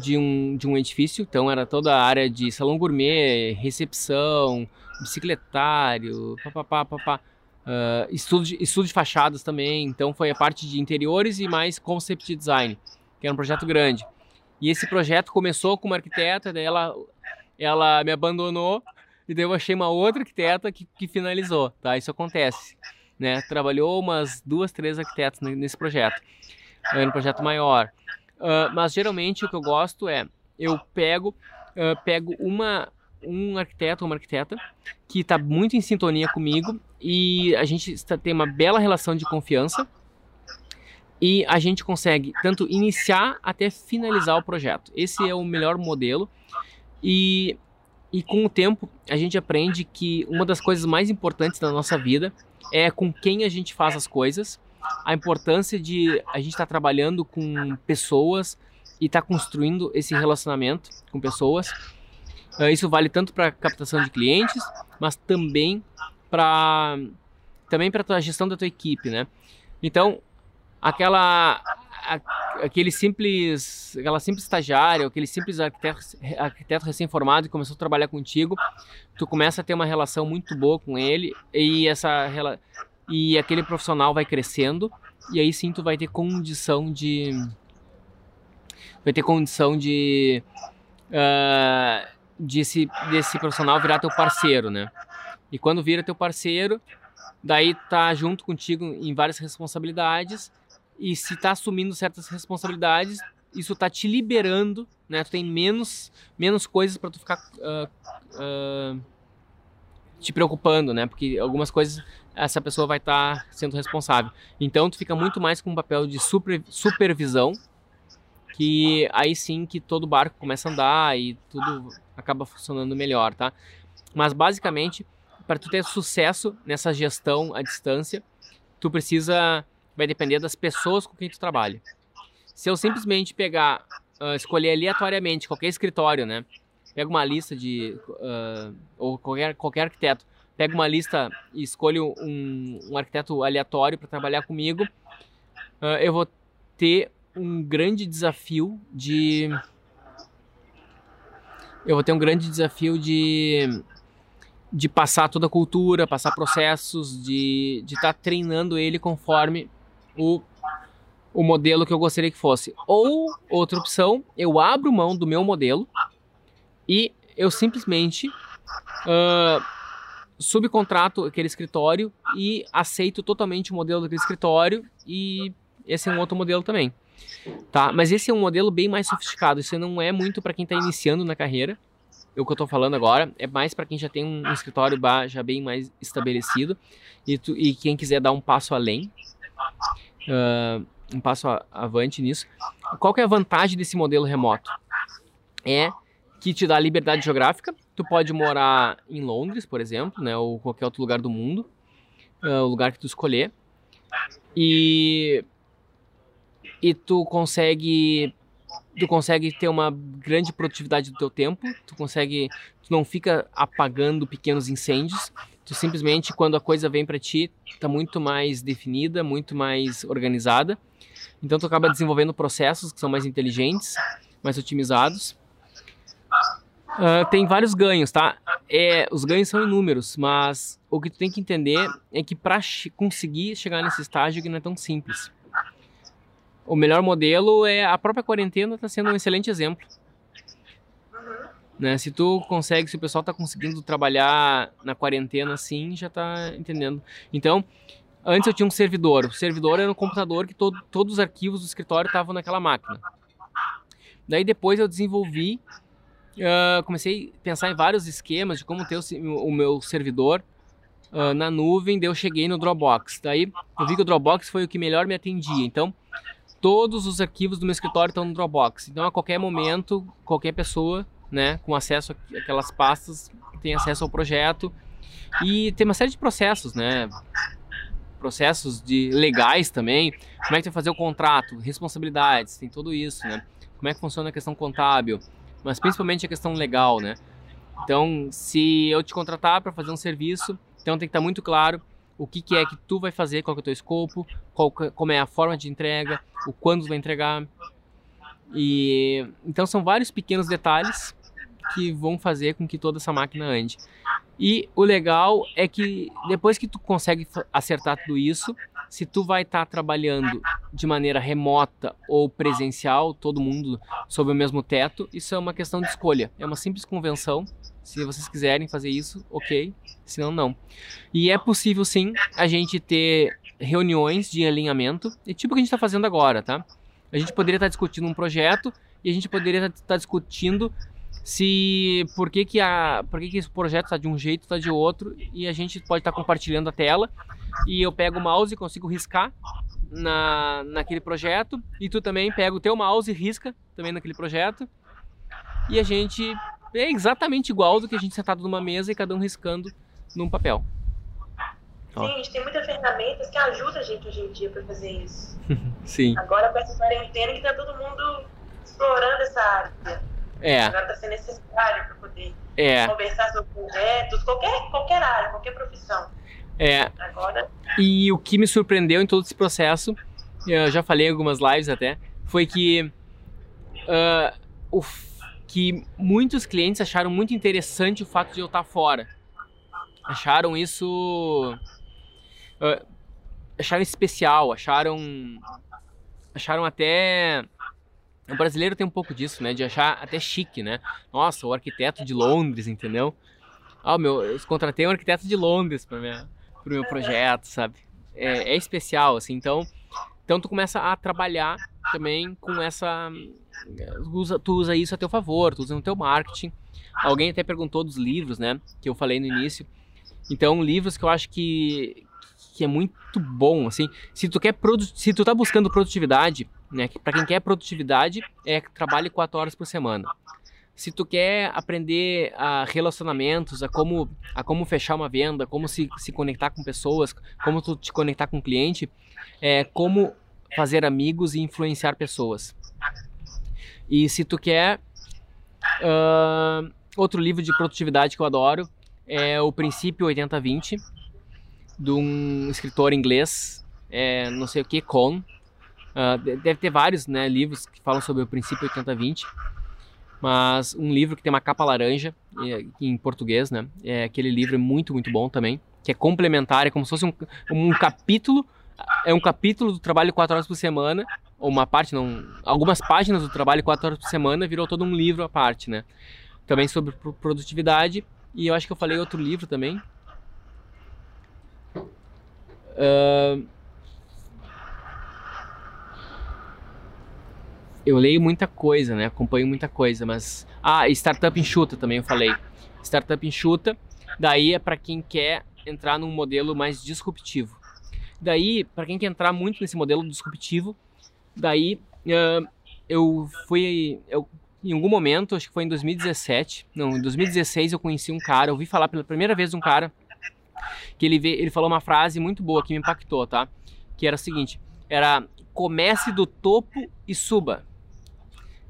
de um, de um edifício, então era toda a área de salão gourmet, recepção, bicicletário, papapá, papá. Uh, estudo, de, estudo de fachadas também, então foi a parte de interiores e mais concept design, que era um projeto grande. E esse projeto começou com uma arquiteta, daí ela, ela me abandonou e daí eu achei uma outra arquiteta que, que finalizou, tá? Isso acontece, né? Trabalhou umas duas, três arquitetas nesse projeto, era um projeto maior. Uh, mas geralmente o que eu gosto é, eu pego, uh, pego uma, um arquiteto uma arquiteta que está muito em sintonia comigo e a gente tem uma bela relação de confiança e a gente consegue tanto iniciar até finalizar o projeto. Esse é o melhor modelo e, e com o tempo a gente aprende que uma das coisas mais importantes da nossa vida é com quem a gente faz as coisas, a importância de a gente estar tá trabalhando com pessoas e estar tá construindo esse relacionamento com pessoas Uh, isso vale tanto para captação de clientes, mas também para também para a gestão da tua equipe, né? Então, aquela aquele simples aquela simples estagiário, aquele simples arquiteto, arquiteto recém-formado que começou a trabalhar contigo, tu começa a ter uma relação muito boa com ele e essa e aquele profissional vai crescendo e aí sim tu vai ter condição de vai ter condição de uh, desse, desse profissional virar teu parceiro, né? E quando vira teu parceiro, daí tá junto contigo em várias responsabilidades e se tá assumindo certas responsabilidades, isso tá te liberando, né? Tu tem menos, menos coisas para tu ficar uh, uh, te preocupando, né? Porque algumas coisas essa pessoa vai estar tá sendo responsável. Então tu fica muito mais com um papel de super, supervisão, que aí sim que todo barco começa a andar e tudo acaba funcionando melhor, tá? Mas basicamente, para tu ter sucesso nessa gestão à distância, tu precisa vai depender das pessoas com quem tu trabalha. Se eu simplesmente pegar, uh, escolher aleatoriamente qualquer escritório, né? Pega uma lista de uh, ou qualquer qualquer arquiteto, pega uma lista e escolho um, um arquiteto aleatório para trabalhar comigo, uh, eu vou ter um grande desafio de eu vou ter um grande desafio de, de passar toda a cultura, passar processos, de estar tá treinando ele conforme o, o modelo que eu gostaria que fosse. Ou, outra opção, eu abro mão do meu modelo e eu simplesmente uh, subcontrato aquele escritório e aceito totalmente o modelo daquele escritório e esse é um outro modelo também. Tá? Mas esse é um modelo bem mais sofisticado. Isso não é muito para quem está iniciando na carreira. O que eu estou falando agora é mais para quem já tem um escritório já bem mais estabelecido e, tu, e quem quiser dar um passo além, uh, um passo avante nisso. Qual que é a vantagem desse modelo remoto? É que te dá liberdade geográfica. Tu pode morar em Londres, por exemplo, né, ou qualquer outro lugar do mundo, uh, o lugar que tu escolher. E e tu consegue tu consegue ter uma grande produtividade do teu tempo, tu consegue, tu não fica apagando pequenos incêndios, tu simplesmente quando a coisa vem para ti, tá muito mais definida, muito mais organizada. Então tu acaba desenvolvendo processos que são mais inteligentes, mais otimizados. Uh, tem vários ganhos, tá? É, os ganhos são inúmeros, mas o que tu tem que entender é que para conseguir chegar nesse estágio que não é tão simples o melhor modelo é a própria quarentena está sendo um excelente exemplo. Né? Se tu consegue, se o pessoal está conseguindo trabalhar na quarentena assim, já está entendendo. Então, antes eu tinha um servidor. O servidor era um computador que todo, todos os arquivos do escritório estavam naquela máquina. Daí depois eu desenvolvi, uh, comecei a pensar em vários esquemas de como ter o, o meu servidor uh, na nuvem. Daí eu cheguei no Dropbox. Daí eu vi que o Dropbox foi o que melhor me atendia. Então todos os arquivos do meu escritório estão no Dropbox. Então, a qualquer momento, qualquer pessoa, né, com acesso àquelas pastas, tem acesso ao projeto. E tem uma série de processos, né? Processos de legais também. Como é que tu vai fazer o contrato, responsabilidades, tem tudo isso, né? Como é que funciona a questão contábil, mas principalmente a questão legal, né? Então, se eu te contratar para fazer um serviço, então tem que estar muito claro o que, que é que tu vai fazer, qual é o teu escopo, qual, como é a forma de entrega, o quando tu vai entregar. E então são vários pequenos detalhes que vão fazer com que toda essa máquina ande. E o legal é que depois que tu consegue acertar tudo isso, se tu vai estar tá trabalhando de maneira remota ou presencial, todo mundo sob o mesmo teto, isso é uma questão de escolha. É uma simples convenção. Se vocês quiserem fazer isso, ok. Senão, não. E é possível sim a gente ter reuniões de alinhamento, é tipo o que a gente está fazendo agora, tá? A gente poderia estar tá discutindo um projeto e a gente poderia estar tá discutindo se por que, que, a, por que, que esse projeto está de um jeito, está de outro, e a gente pode estar tá compartilhando a tela, e eu pego o mouse e consigo riscar na, naquele projeto, e tu também pega o teu mouse e risca também naquele projeto, e a gente é exatamente igual do que a gente sentado numa mesa e cada um riscando num papel. Sim, a gente tem muitas ferramentas que ajudam a gente hoje em dia para fazer isso. Sim. Agora com essa quarentena que tá todo mundo explorando essa área. É. Agora está sendo necessário para poder é. conversar sobre projetos, qualquer, qualquer área, qualquer profissão. É. Agora... E o que me surpreendeu em todo esse processo, eu já falei em algumas lives até, foi que, uh, o, que muitos clientes acharam muito interessante o fato de eu estar fora. Acharam isso. Uh, acharam especial, acharam. Acharam até o brasileiro tem um pouco disso, né? De achar até chique, né? Nossa, o arquiteto de Londres, entendeu? Ah, meu, eu contratei um arquiteto de Londres para minha, pro meu projeto, sabe? É, é, especial, assim. Então, então tu começa a trabalhar também com essa, usa, tu usa isso a teu favor, tu usa no teu marketing. Alguém até perguntou dos livros, né? Que eu falei no início. Então, livros que eu acho que que é muito bom, assim. Se tu quer se tu tá buscando produtividade, né? Para quem quer produtividade, é trabalhe quatro horas por semana. Se tu quer aprender a relacionamentos, a como, a como fechar uma venda, como se, se conectar com pessoas, como tu te conectar com o cliente, é como fazer amigos e influenciar pessoas. E se tu quer uh, outro livro de produtividade que eu adoro é o Princípio 80-20 de um escritor inglês, é, não sei o que, Con. Uh, deve ter vários né, livros que falam sobre o princípio 80-20, mas um livro que tem uma capa laranja, em português, né? É aquele livro é muito, muito bom também, que é complementar, é como se fosse um, um capítulo, é um capítulo do trabalho quatro horas por semana, ou uma parte, não, algumas páginas do trabalho quatro horas por semana virou todo um livro à parte, né? Também sobre produtividade, e eu acho que eu falei outro livro também, Uh, eu leio muita coisa, né? Acompanho muita coisa, mas ah, startup enxuta também eu falei. Startup enxuta, daí é para quem quer entrar num modelo mais disruptivo. Daí, para quem quer entrar muito nesse modelo disruptivo, daí uh, eu fui eu, em algum momento, acho que foi em 2017, não, em 2016 eu conheci um cara, ouvi falar pela primeira vez de um cara que ele, vê, ele falou uma frase muito boa que me impactou, tá? Que era o seguinte, era comece do topo e suba.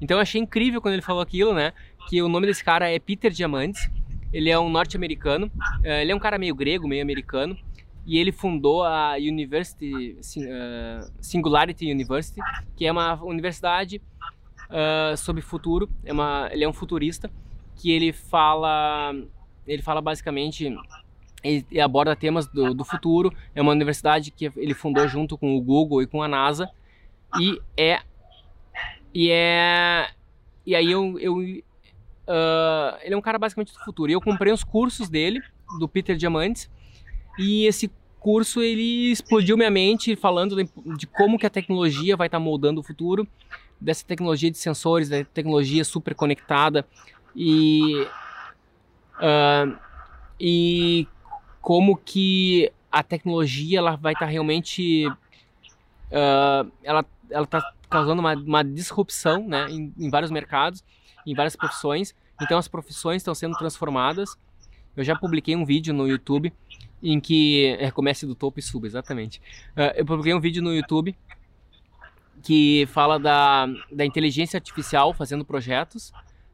Então eu achei incrível quando ele falou aquilo, né? Que o nome desse cara é Peter Diamandis, ele é um norte-americano, eh, ele é um cara meio grego, meio americano, e ele fundou a University, uh, Singularity University, que é uma universidade uh, sobre futuro, é uma, ele é um futurista, que ele fala, ele fala basicamente ele aborda temas do, do, futuro. É uma universidade que ele fundou junto com o Google e com a NASA. E é. E é. E aí eu. eu uh, ele é um cara basicamente do futuro. E eu comprei os cursos dele, do Peter Diamandis. E esse curso ele explodiu minha mente falando de, de como que a tecnologia vai estar tá moldando o futuro. Dessa tecnologia de sensores, da tecnologia super conectada. E. Uh, e como que a tecnologia ela vai estar tá realmente uh, ela ela está causando uma, uma disrupção né, em, em, vários mercados, em várias profissões. Então as profissões estão sendo transformadas. Eu já publiquei um vídeo no YouTube em que é, comece do topo e suba, exatamente. Uh, eu publiquei um vídeo no YouTube que fala da, da inteligência artificial fazendo projetos.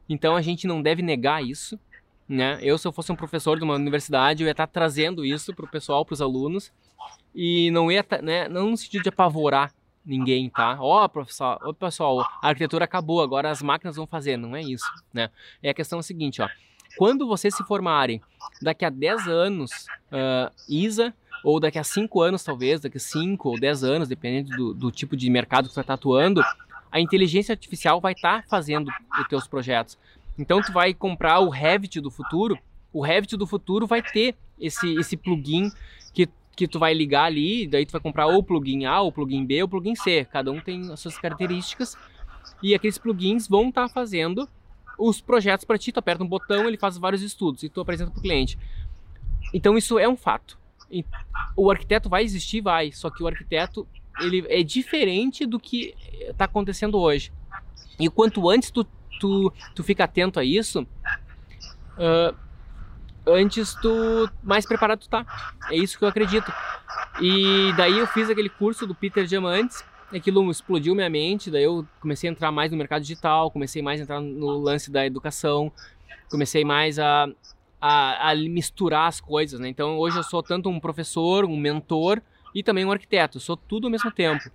Então a gente não deve negar isso. Né? Eu, se eu fosse um professor de uma universidade, eu ia estar trazendo isso para o pessoal, para os alunos, e não ia, né, não no sentido de apavorar, ninguém, tá? Ó, oh, professor, oh, pessoal, a arquitetura acabou, agora as máquinas vão fazer. Não é isso, né? É a questão seguinte, ó. Quando vocês se formarem daqui a 10 anos, uh, ISA, ou daqui a 5 anos talvez, daqui a 5 ou 10 anos, dependendo do, do, tipo de mercado que você está atuando, a inteligência artificial vai estar tá fazendo os teus projetos. Então tu vai comprar o Revit do futuro, o Revit do futuro vai ter esse, esse plugin que, que tu vai ligar ali, daí tu vai comprar ou o plugin A, ou o plugin B, ou o plugin C. Cada um tem as suas características e aqueles plugins vão estar tá fazendo os projetos para ti. Tu aperta um botão, ele faz vários estudos e tu apresenta para o cliente. Então isso é um fato. O arquiteto vai existir, vai, só que o arquiteto ele é diferente do que está acontecendo hoje. E quanto antes tu, tu, tu fica atento a isso, uh, antes tu mais preparado tu tá. É isso que eu acredito. E daí eu fiz aquele curso do Peter Diamantes, aquilo explodiu minha mente, daí eu comecei a entrar mais no mercado digital, comecei mais a entrar no lance da educação, comecei mais a, a, a misturar as coisas, né? Então hoje eu sou tanto um professor, um mentor e também um arquiteto, sou tudo ao mesmo tempo.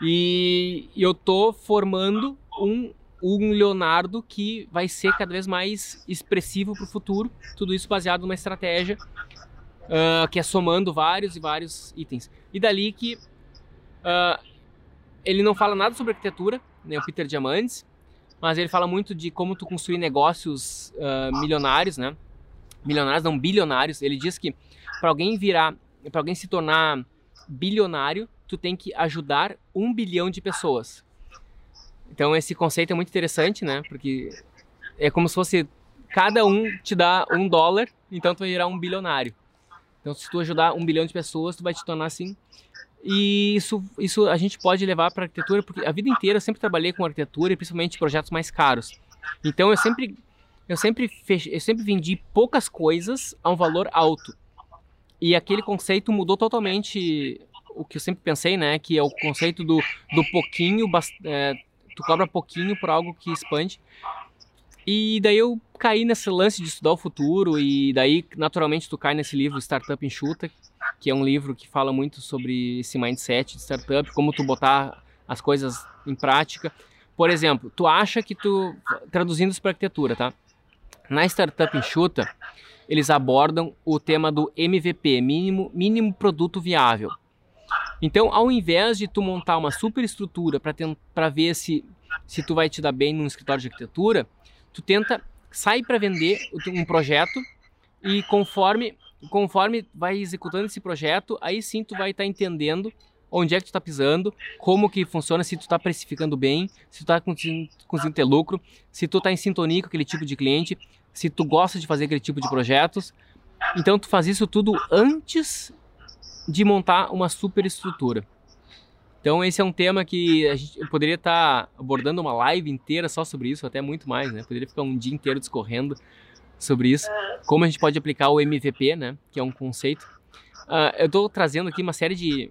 E, e eu tô formando um um Leonardo que vai ser cada vez mais expressivo para o futuro. Tudo isso baseado numa estratégia uh, que é somando vários e vários itens. E dali que uh, ele não fala nada sobre arquitetura, né, o Peter Diamandis, mas ele fala muito de como tu construir negócios uh, milionários, né? Milionários, não bilionários. Ele diz que para alguém virar, para alguém se tornar bilionário, tu tem que ajudar um bilhão de pessoas. Então esse conceito é muito interessante, né? Porque é como se fosse cada um te dá um dólar, então tu vai virar um bilionário. Então se tu ajudar um bilhão de pessoas, tu vai te tornar assim. E isso, isso a gente pode levar para arquitetura, porque a vida inteira eu sempre trabalhei com arquitetura e principalmente projetos mais caros. Então eu sempre eu sempre fech... eu sempre vendi poucas coisas a um valor alto. E aquele conceito mudou totalmente o que eu sempre pensei, né? Que é o conceito do, do pouquinho, é, tu cobra pouquinho por algo que expande. E daí eu caí nesse lance de estudar o futuro e daí naturalmente tu cai nesse livro Startup Enxuta, que é um livro que fala muito sobre esse mindset de startup, como tu botar as coisas em prática. Por exemplo, tu acha que tu traduzindo isso para arquitetura, tá? Na Startup Enxuta, eles abordam o tema do MVP, mínimo mínimo produto viável. Então, ao invés de tu montar uma super estrutura para ver se, se tu vai te dar bem num escritório de arquitetura, tu tenta sair para vender um projeto e conforme conforme vai executando esse projeto, aí sim tu vai estar tá entendendo onde é que tu está pisando, como que funciona, se tu está precificando bem, se tu está conseguindo, conseguindo ter lucro, se tu está em sintonia com aquele tipo de cliente, se tu gosta de fazer aquele tipo de projetos. Então tu faz isso tudo antes de montar uma superestrutura. Então esse é um tema que a gente, poderia estar tá abordando uma live inteira só sobre isso, até muito mais, né? Poderia ficar um dia inteiro discorrendo sobre isso, como a gente pode aplicar o MVP, né? Que é um conceito. Uh, eu estou trazendo aqui uma série de,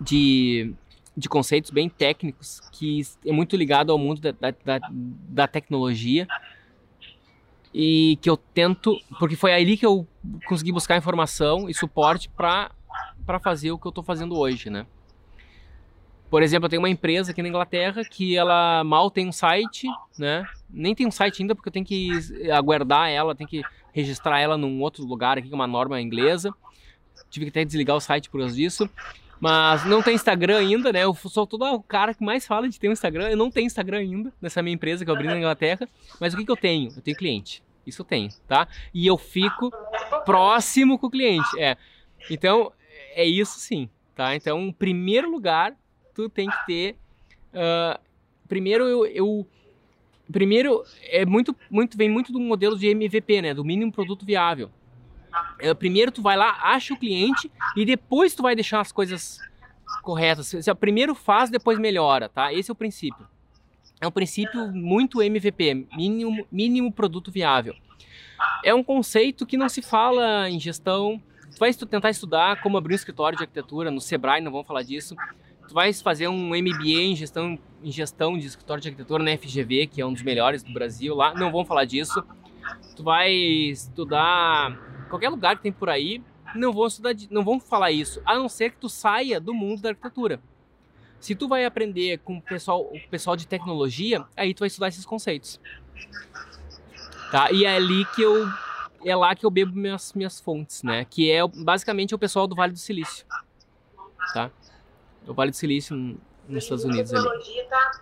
de, de conceitos bem técnicos que é muito ligado ao mundo da, da, da tecnologia e que eu tento, porque foi ali que eu consegui buscar informação e suporte para para fazer o que eu estou fazendo hoje, né? Por exemplo, eu tenho uma empresa aqui na Inglaterra que ela mal tem um site, né? Nem tem um site ainda porque eu tenho que aguardar ela, tenho que registrar ela num outro lugar aqui, que é uma norma inglesa. Tive que até desligar o site por causa disso. Mas não tem Instagram ainda, né? Eu sou todo o cara que mais fala de ter um Instagram. Eu não tenho Instagram ainda nessa minha empresa que eu abri na Inglaterra. Mas o que, que eu tenho? Eu tenho cliente. Isso eu tenho, tá? E eu fico próximo com o cliente. É. Então, é isso sim, tá? Então, em primeiro lugar, tu tem que ter. Uh, primeiro, eu, eu, Primeiro, é muito, muito, vem muito do modelo de MVP, né? Do mínimo produto viável. É, primeiro, tu vai lá, acha o cliente e depois tu vai deixar as coisas corretas. Primeiro faz, depois melhora, tá? Esse é o princípio. É um princípio muito MVP, mínimo, mínimo produto viável. É um conceito que não se fala em gestão. Tu vai tentar estudar como abrir um escritório de arquitetura no Sebrae, não vamos falar disso. Tu vai fazer um MBA em gestão, em gestão de escritório de arquitetura na FGV, que é um dos melhores do Brasil lá, não vamos falar disso. Tu vai estudar qualquer lugar que tem por aí, não vão estudar, não vão falar isso, a não ser que tu saia do mundo da arquitetura. Se tu vai aprender com o pessoal, o pessoal de tecnologia, aí tu vai estudar esses conceitos. Tá? E é ali que eu é lá que eu bebo minhas, minhas fontes, né? Que é basicamente o pessoal do Vale do Silício, tá? O Vale do Silício nos Estados Unidos. Ali. tá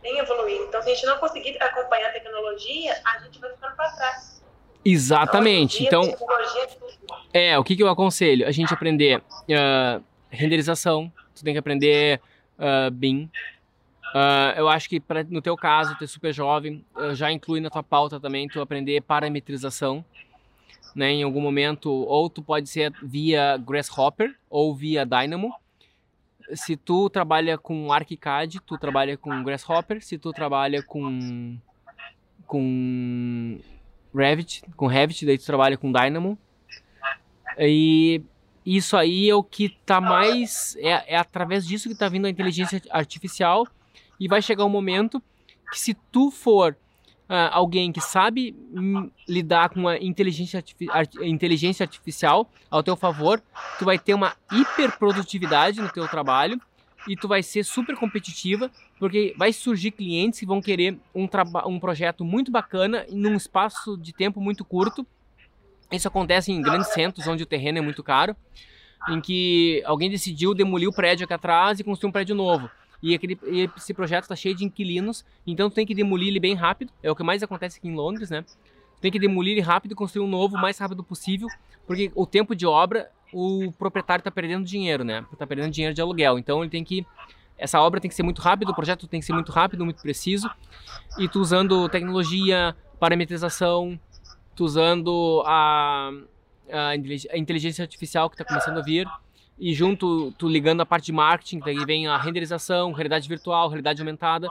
bem evoluindo. Então, se a gente não conseguir acompanhar a tecnologia, a gente vai ficando para trás. Exatamente. Então, é, o que, que eu aconselho? A gente aprender uh, renderização, tu tem que aprender uh, BIM, Uh, eu acho que pra, no teu caso, tu é super jovem, já inclui na tua pauta também tu aprender parametrização, né? Em algum momento, ou tu pode ser via Grasshopper ou via Dynamo. Se tu trabalha com ArchiCAD, tu trabalha com Grasshopper. Se tu trabalha com com Revit, com Revit, daí tu trabalha com Dynamo. E isso aí é o que tá mais é, é através disso que tá vindo a inteligência artificial e vai chegar um momento que se tu for uh, alguém que sabe hum, lidar com a inteligência, inteligência artificial ao teu favor, tu vai ter uma hiperprodutividade no teu trabalho e tu vai ser super competitiva, porque vai surgir clientes que vão querer um, um projeto muito bacana num espaço de tempo muito curto. Isso acontece em grandes centros onde o terreno é muito caro, em que alguém decidiu demolir o prédio aqui atrás e construir um prédio novo e, aquele, e esse projeto está cheio de inquilinos, então tu tem que demolir ele bem rápido, é o que mais acontece aqui em Londres, né? Tem que demolir rápido e construir um novo o mais rápido possível, porque o tempo de obra, o proprietário está perdendo dinheiro, né? Está perdendo dinheiro de aluguel, então ele tem que essa obra tem que ser muito rápido, o projeto tem que ser muito rápido, muito preciso, e tu usando tecnologia, parametrização, tu usando a, a inteligência artificial que está começando a vir, e junto, tu ligando a parte de marketing, daí vem a renderização, realidade virtual, realidade aumentada.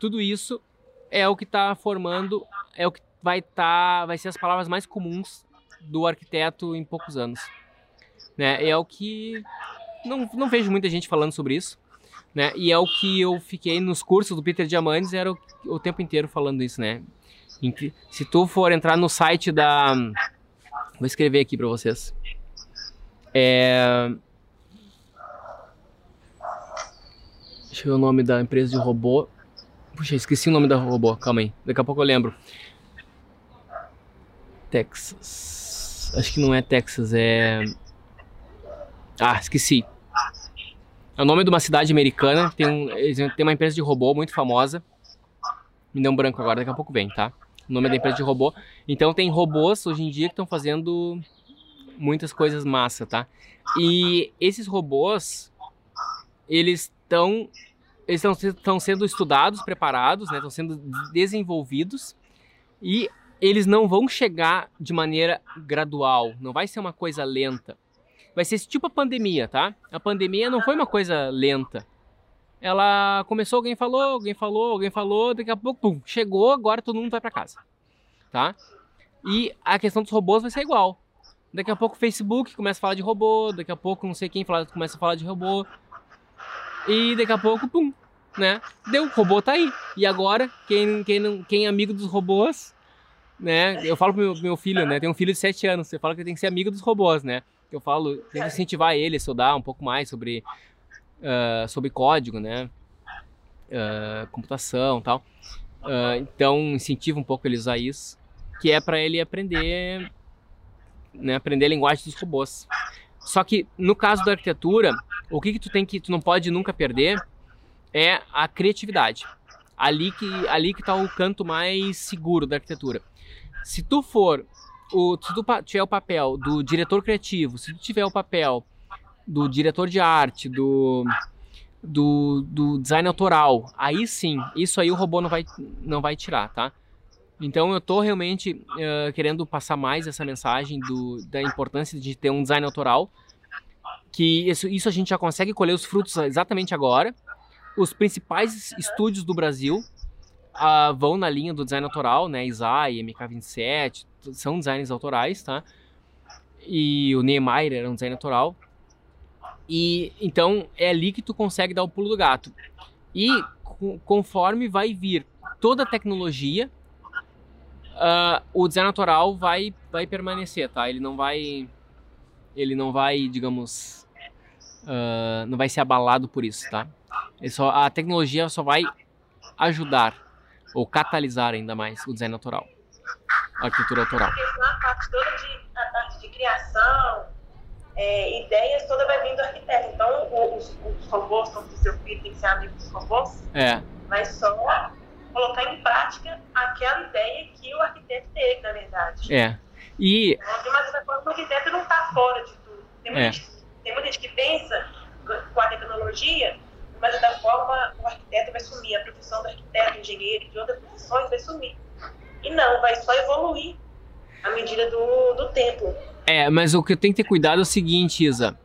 Tudo isso é o que está formando, é o que vai tá, vai ser as palavras mais comuns do arquiteto em poucos anos. Né? É o que não, não vejo muita gente falando sobre isso. Né? E é o que eu fiquei nos cursos do Peter Diamandis, era o, o tempo inteiro falando isso, né? Se tu for entrar no site da... Vou escrever aqui para vocês. É... Deixa eu ver o nome da empresa de robô. Puxa, esqueci o nome da robô. Calma aí. Daqui a pouco eu lembro. Texas. Acho que não é Texas, é. Ah, esqueci. É o nome de uma cidade americana. Tem, um, tem uma empresa de robô muito famosa. Me deu um branco agora, daqui a pouco vem, tá? O nome da empresa de robô. Então tem robôs hoje em dia que estão fazendo muitas coisas massa, tá? E esses robôs, eles estão eles estão sendo estudados, preparados, né? Estão sendo desenvolvidos e eles não vão chegar de maneira gradual, não vai ser uma coisa lenta. Vai ser tipo a pandemia, tá? A pandemia não foi uma coisa lenta. Ela começou, alguém falou, alguém falou, alguém falou, daqui a pouco, pum, chegou, agora todo mundo vai para casa, tá? E a questão dos robôs vai ser igual. Daqui a pouco o Facebook começa a falar de robô, daqui a pouco não sei quem fala, começa a falar de robô. E daqui a pouco, pum, né? Deu, o robô tá aí. E agora, quem, quem, quem é amigo dos robôs, né? Eu falo pro meu, meu filho, né? Tem um filho de 7 anos, você fala que tem que ser amigo dos robôs, né? Eu falo, que incentivar ele a estudar um pouco mais sobre, uh, sobre código, né? Uh, computação tal. Uh, então, incentiva um pouco ele a usar isso, que é para ele aprender né, aprender a linguagem dos robôs. Só que no caso da arquitetura, o que, que tu tem que tu não pode nunca perder é a criatividade. Ali que ali que está o canto mais seguro da arquitetura. Se tu for o se tu tiver o papel do diretor criativo, se tu tiver o papel do diretor de arte, do do, do design autoral, aí sim, isso aí o robô não vai não vai tirar, tá? Então eu estou realmente uh, querendo passar mais essa mensagem do, da importância de ter um design autoral, que isso, isso a gente já consegue colher os frutos exatamente agora. Os principais estúdios do Brasil uh, vão na linha do design autoral, né? Isai, MK27, são designs autorais, tá? E o Niemeyer era um design autoral. E então é ali que tu consegue dar o pulo do gato. E conforme vai vir toda a tecnologia, uh, o design natural vai, vai permanecer, tá? Ele não vai, ele não vai, digamos, uh, não vai ser abalado por isso, tá? É só, a tecnologia só vai ajudar ou catalisar ainda mais o design autoral, a arquitetura autoral. A parte toda de, a parte de criação, é, ideias, toda vai vindo do arquiteto. Então, os, os robôs, como o seu filho tem que ser amigo dos robôs, é. vai só colocar em prática aquela ideia que o arquiteto teve, na verdade. É. E... De uma certa forma, o arquiteto não está fora de tudo. Tem muita, é. gente, tem muita gente que pensa com a tecnologia, mas da forma o arquiteto vai sumir, a profissão do arquiteto, engenheiro, de outras profissões vai sumir. E não, vai só evoluir à medida do, do tempo. É, mas o que tenho que ter cuidado é o seguinte, Isa.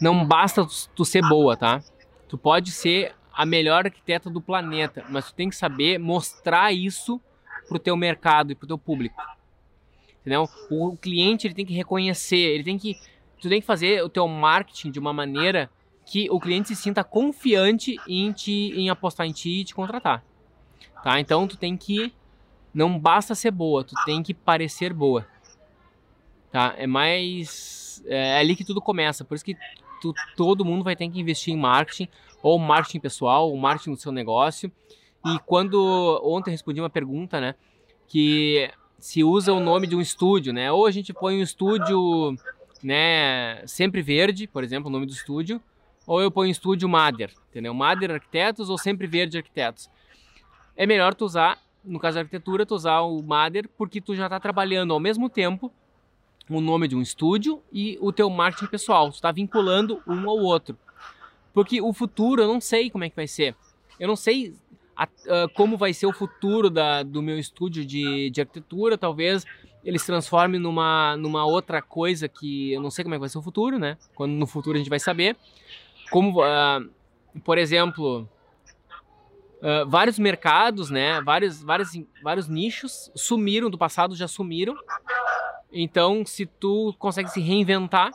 Não basta tu ser boa, tá? Tu pode ser a melhor arquiteta do planeta, mas tu tem que saber mostrar isso pro teu mercado e pro teu público. Entendeu? O cliente ele tem que reconhecer, ele tem que tu tem que fazer o teu marketing de uma maneira que o cliente se sinta confiante em te em apostar em ti e te contratar. Tá? Então tu tem que não basta ser boa, tu tem que parecer boa. Tá? É mais é, é ali que tudo começa, por isso que tu, todo mundo vai ter que investir em marketing, ou marketing pessoal, ou marketing do seu negócio. E quando ontem eu respondi uma pergunta, né, que se usa o nome de um estúdio, né? Ou a gente põe um estúdio, né, sempre verde, por exemplo, o nome do estúdio, ou eu ponho estúdio Mader, entendeu? Mader Arquitetos ou sempre verde Arquitetos. É melhor tu usar, no caso da arquitetura, tu usar o Mader porque tu já está trabalhando ao mesmo tempo o nome de um estúdio e o teu marketing pessoal. Tu está vinculando um ao outro. Porque o futuro eu não sei como é que vai ser. Eu não sei a, uh, como vai ser o futuro da, do meu estúdio de, de arquitetura. Talvez ele se transforme numa, numa outra coisa que eu não sei como é que vai ser o futuro, né? Quando no futuro a gente vai saber. Como, uh, por exemplo, uh, vários mercados, né? Vários, vários, vários nichos sumiram do passado, já sumiram então, se tu consegue se reinventar,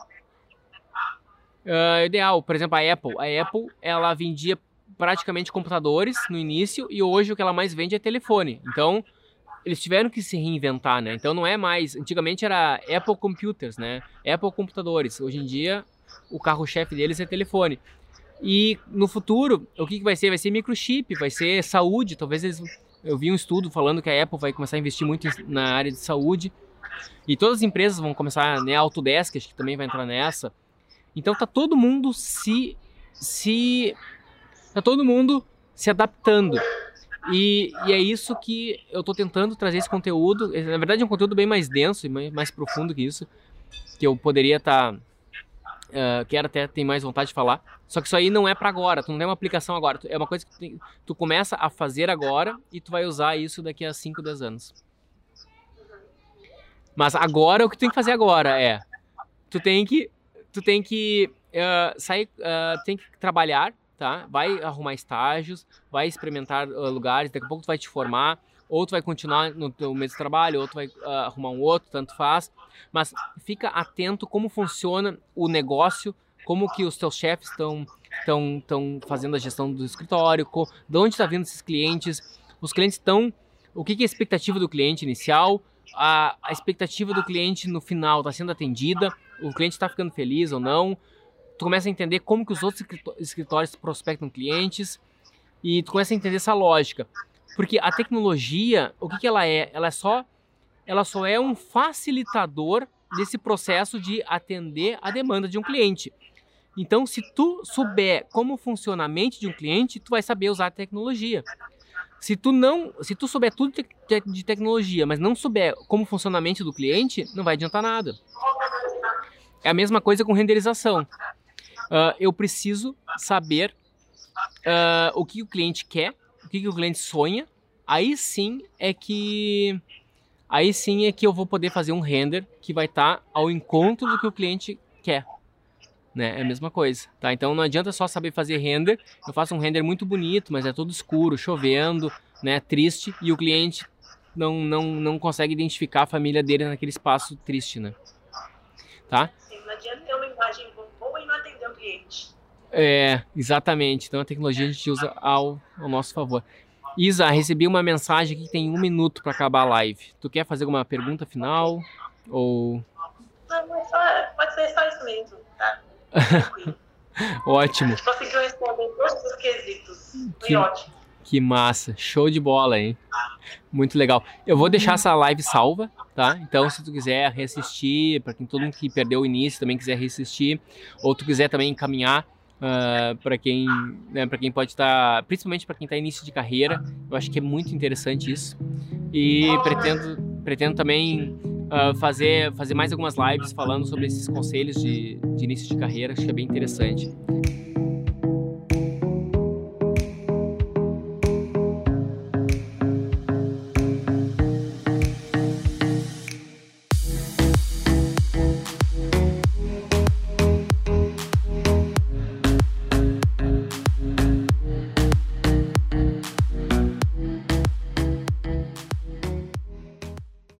é ideal. Por exemplo, a Apple. A Apple, ela vendia praticamente computadores no início e hoje o que ela mais vende é telefone. Então, eles tiveram que se reinventar, né? Então não é mais, antigamente era Apple Computers, né? Apple computadores. Hoje em dia, o carro-chefe deles é telefone. E no futuro, o que, que vai ser? Vai ser microchip, vai ser saúde. Talvez eles. Eu vi um estudo falando que a Apple vai começar a investir muito na área de saúde. E todas as empresas vão começar, né, a Autodesk acho que também vai entrar nessa. Então tá todo mundo se se tá todo mundo se adaptando. E, e é isso que eu tô tentando trazer esse conteúdo. Na verdade é um conteúdo bem mais denso e mais, mais profundo que isso, que eu poderia estar tá, uh, quero até ter mais vontade de falar. Só que isso aí não é para agora, tu não tem uma aplicação agora. É uma coisa que tu, tu começa a fazer agora e tu vai usar isso daqui a 5, 10 anos. Mas agora o que tu tem que fazer agora é tu tem que tu tem que uh, sair, uh, tem que trabalhar, tá? Vai arrumar estágios, vai experimentar uh, lugares, daqui a pouco tu vai te formar, ou tu vai continuar no teu mesmo trabalho, ou tu vai arrumar um outro, tanto faz. Mas fica atento como funciona o negócio, como que os teus chefes estão estão estão fazendo a gestão do escritório, de onde está vindo esses clientes, os clientes estão, o que, que é a expectativa do cliente inicial, a, a expectativa do cliente no final está sendo atendida, o cliente está ficando feliz ou não. Tu começa a entender como que os outros escritórios prospectam clientes e tu começa a entender essa lógica. Porque a tecnologia, o que, que ela é? Ela é só ela só é um facilitador desse processo de atender a demanda de um cliente. Então, se tu souber como funciona a mente de um cliente, tu vai saber usar a tecnologia. Se tu não, se tu souber tudo de tecnologia, mas não souber como funciona a mente do cliente, não vai adiantar nada. É a mesma coisa com renderização. Uh, eu preciso saber uh, o que o cliente quer, o que o cliente sonha. Aí sim é que aí sim é que eu vou poder fazer um render que vai estar tá ao encontro do que o cliente quer né? É a mesma coisa, tá? Então não adianta só saber fazer render. Eu faço um render muito bonito, mas é todo escuro, chovendo, né? Triste e o cliente não não não consegue identificar a família dele naquele espaço triste, né? Tá? Sim, não adianta ter uma imagem boa e não atender o cliente. É, exatamente. Então a tecnologia a gente usa ao, ao nosso favor. Isa, recebi uma mensagem que tem um minuto para acabar a live. Tu quer fazer alguma pergunta final? Ou. Não, só, pode ser só isso mesmo, tá? Ótimo. Conseguiu responder todos os quesitos. Foi que, ótimo. Que massa. Show de bola, hein? Muito legal. Eu vou deixar essa live salva, tá? Então, se tu quiser reassistir, para quem todo mundo que perdeu o início também quiser reassistir, ou tu quiser também encaminhar uh, para quem, né, para quem pode estar, tá, principalmente para quem está início de carreira, eu acho que é muito interessante isso. E pretendo, pretendo também uh, fazer, fazer mais algumas lives falando sobre esses conselhos de, de início de carreira, acho que é bem interessante.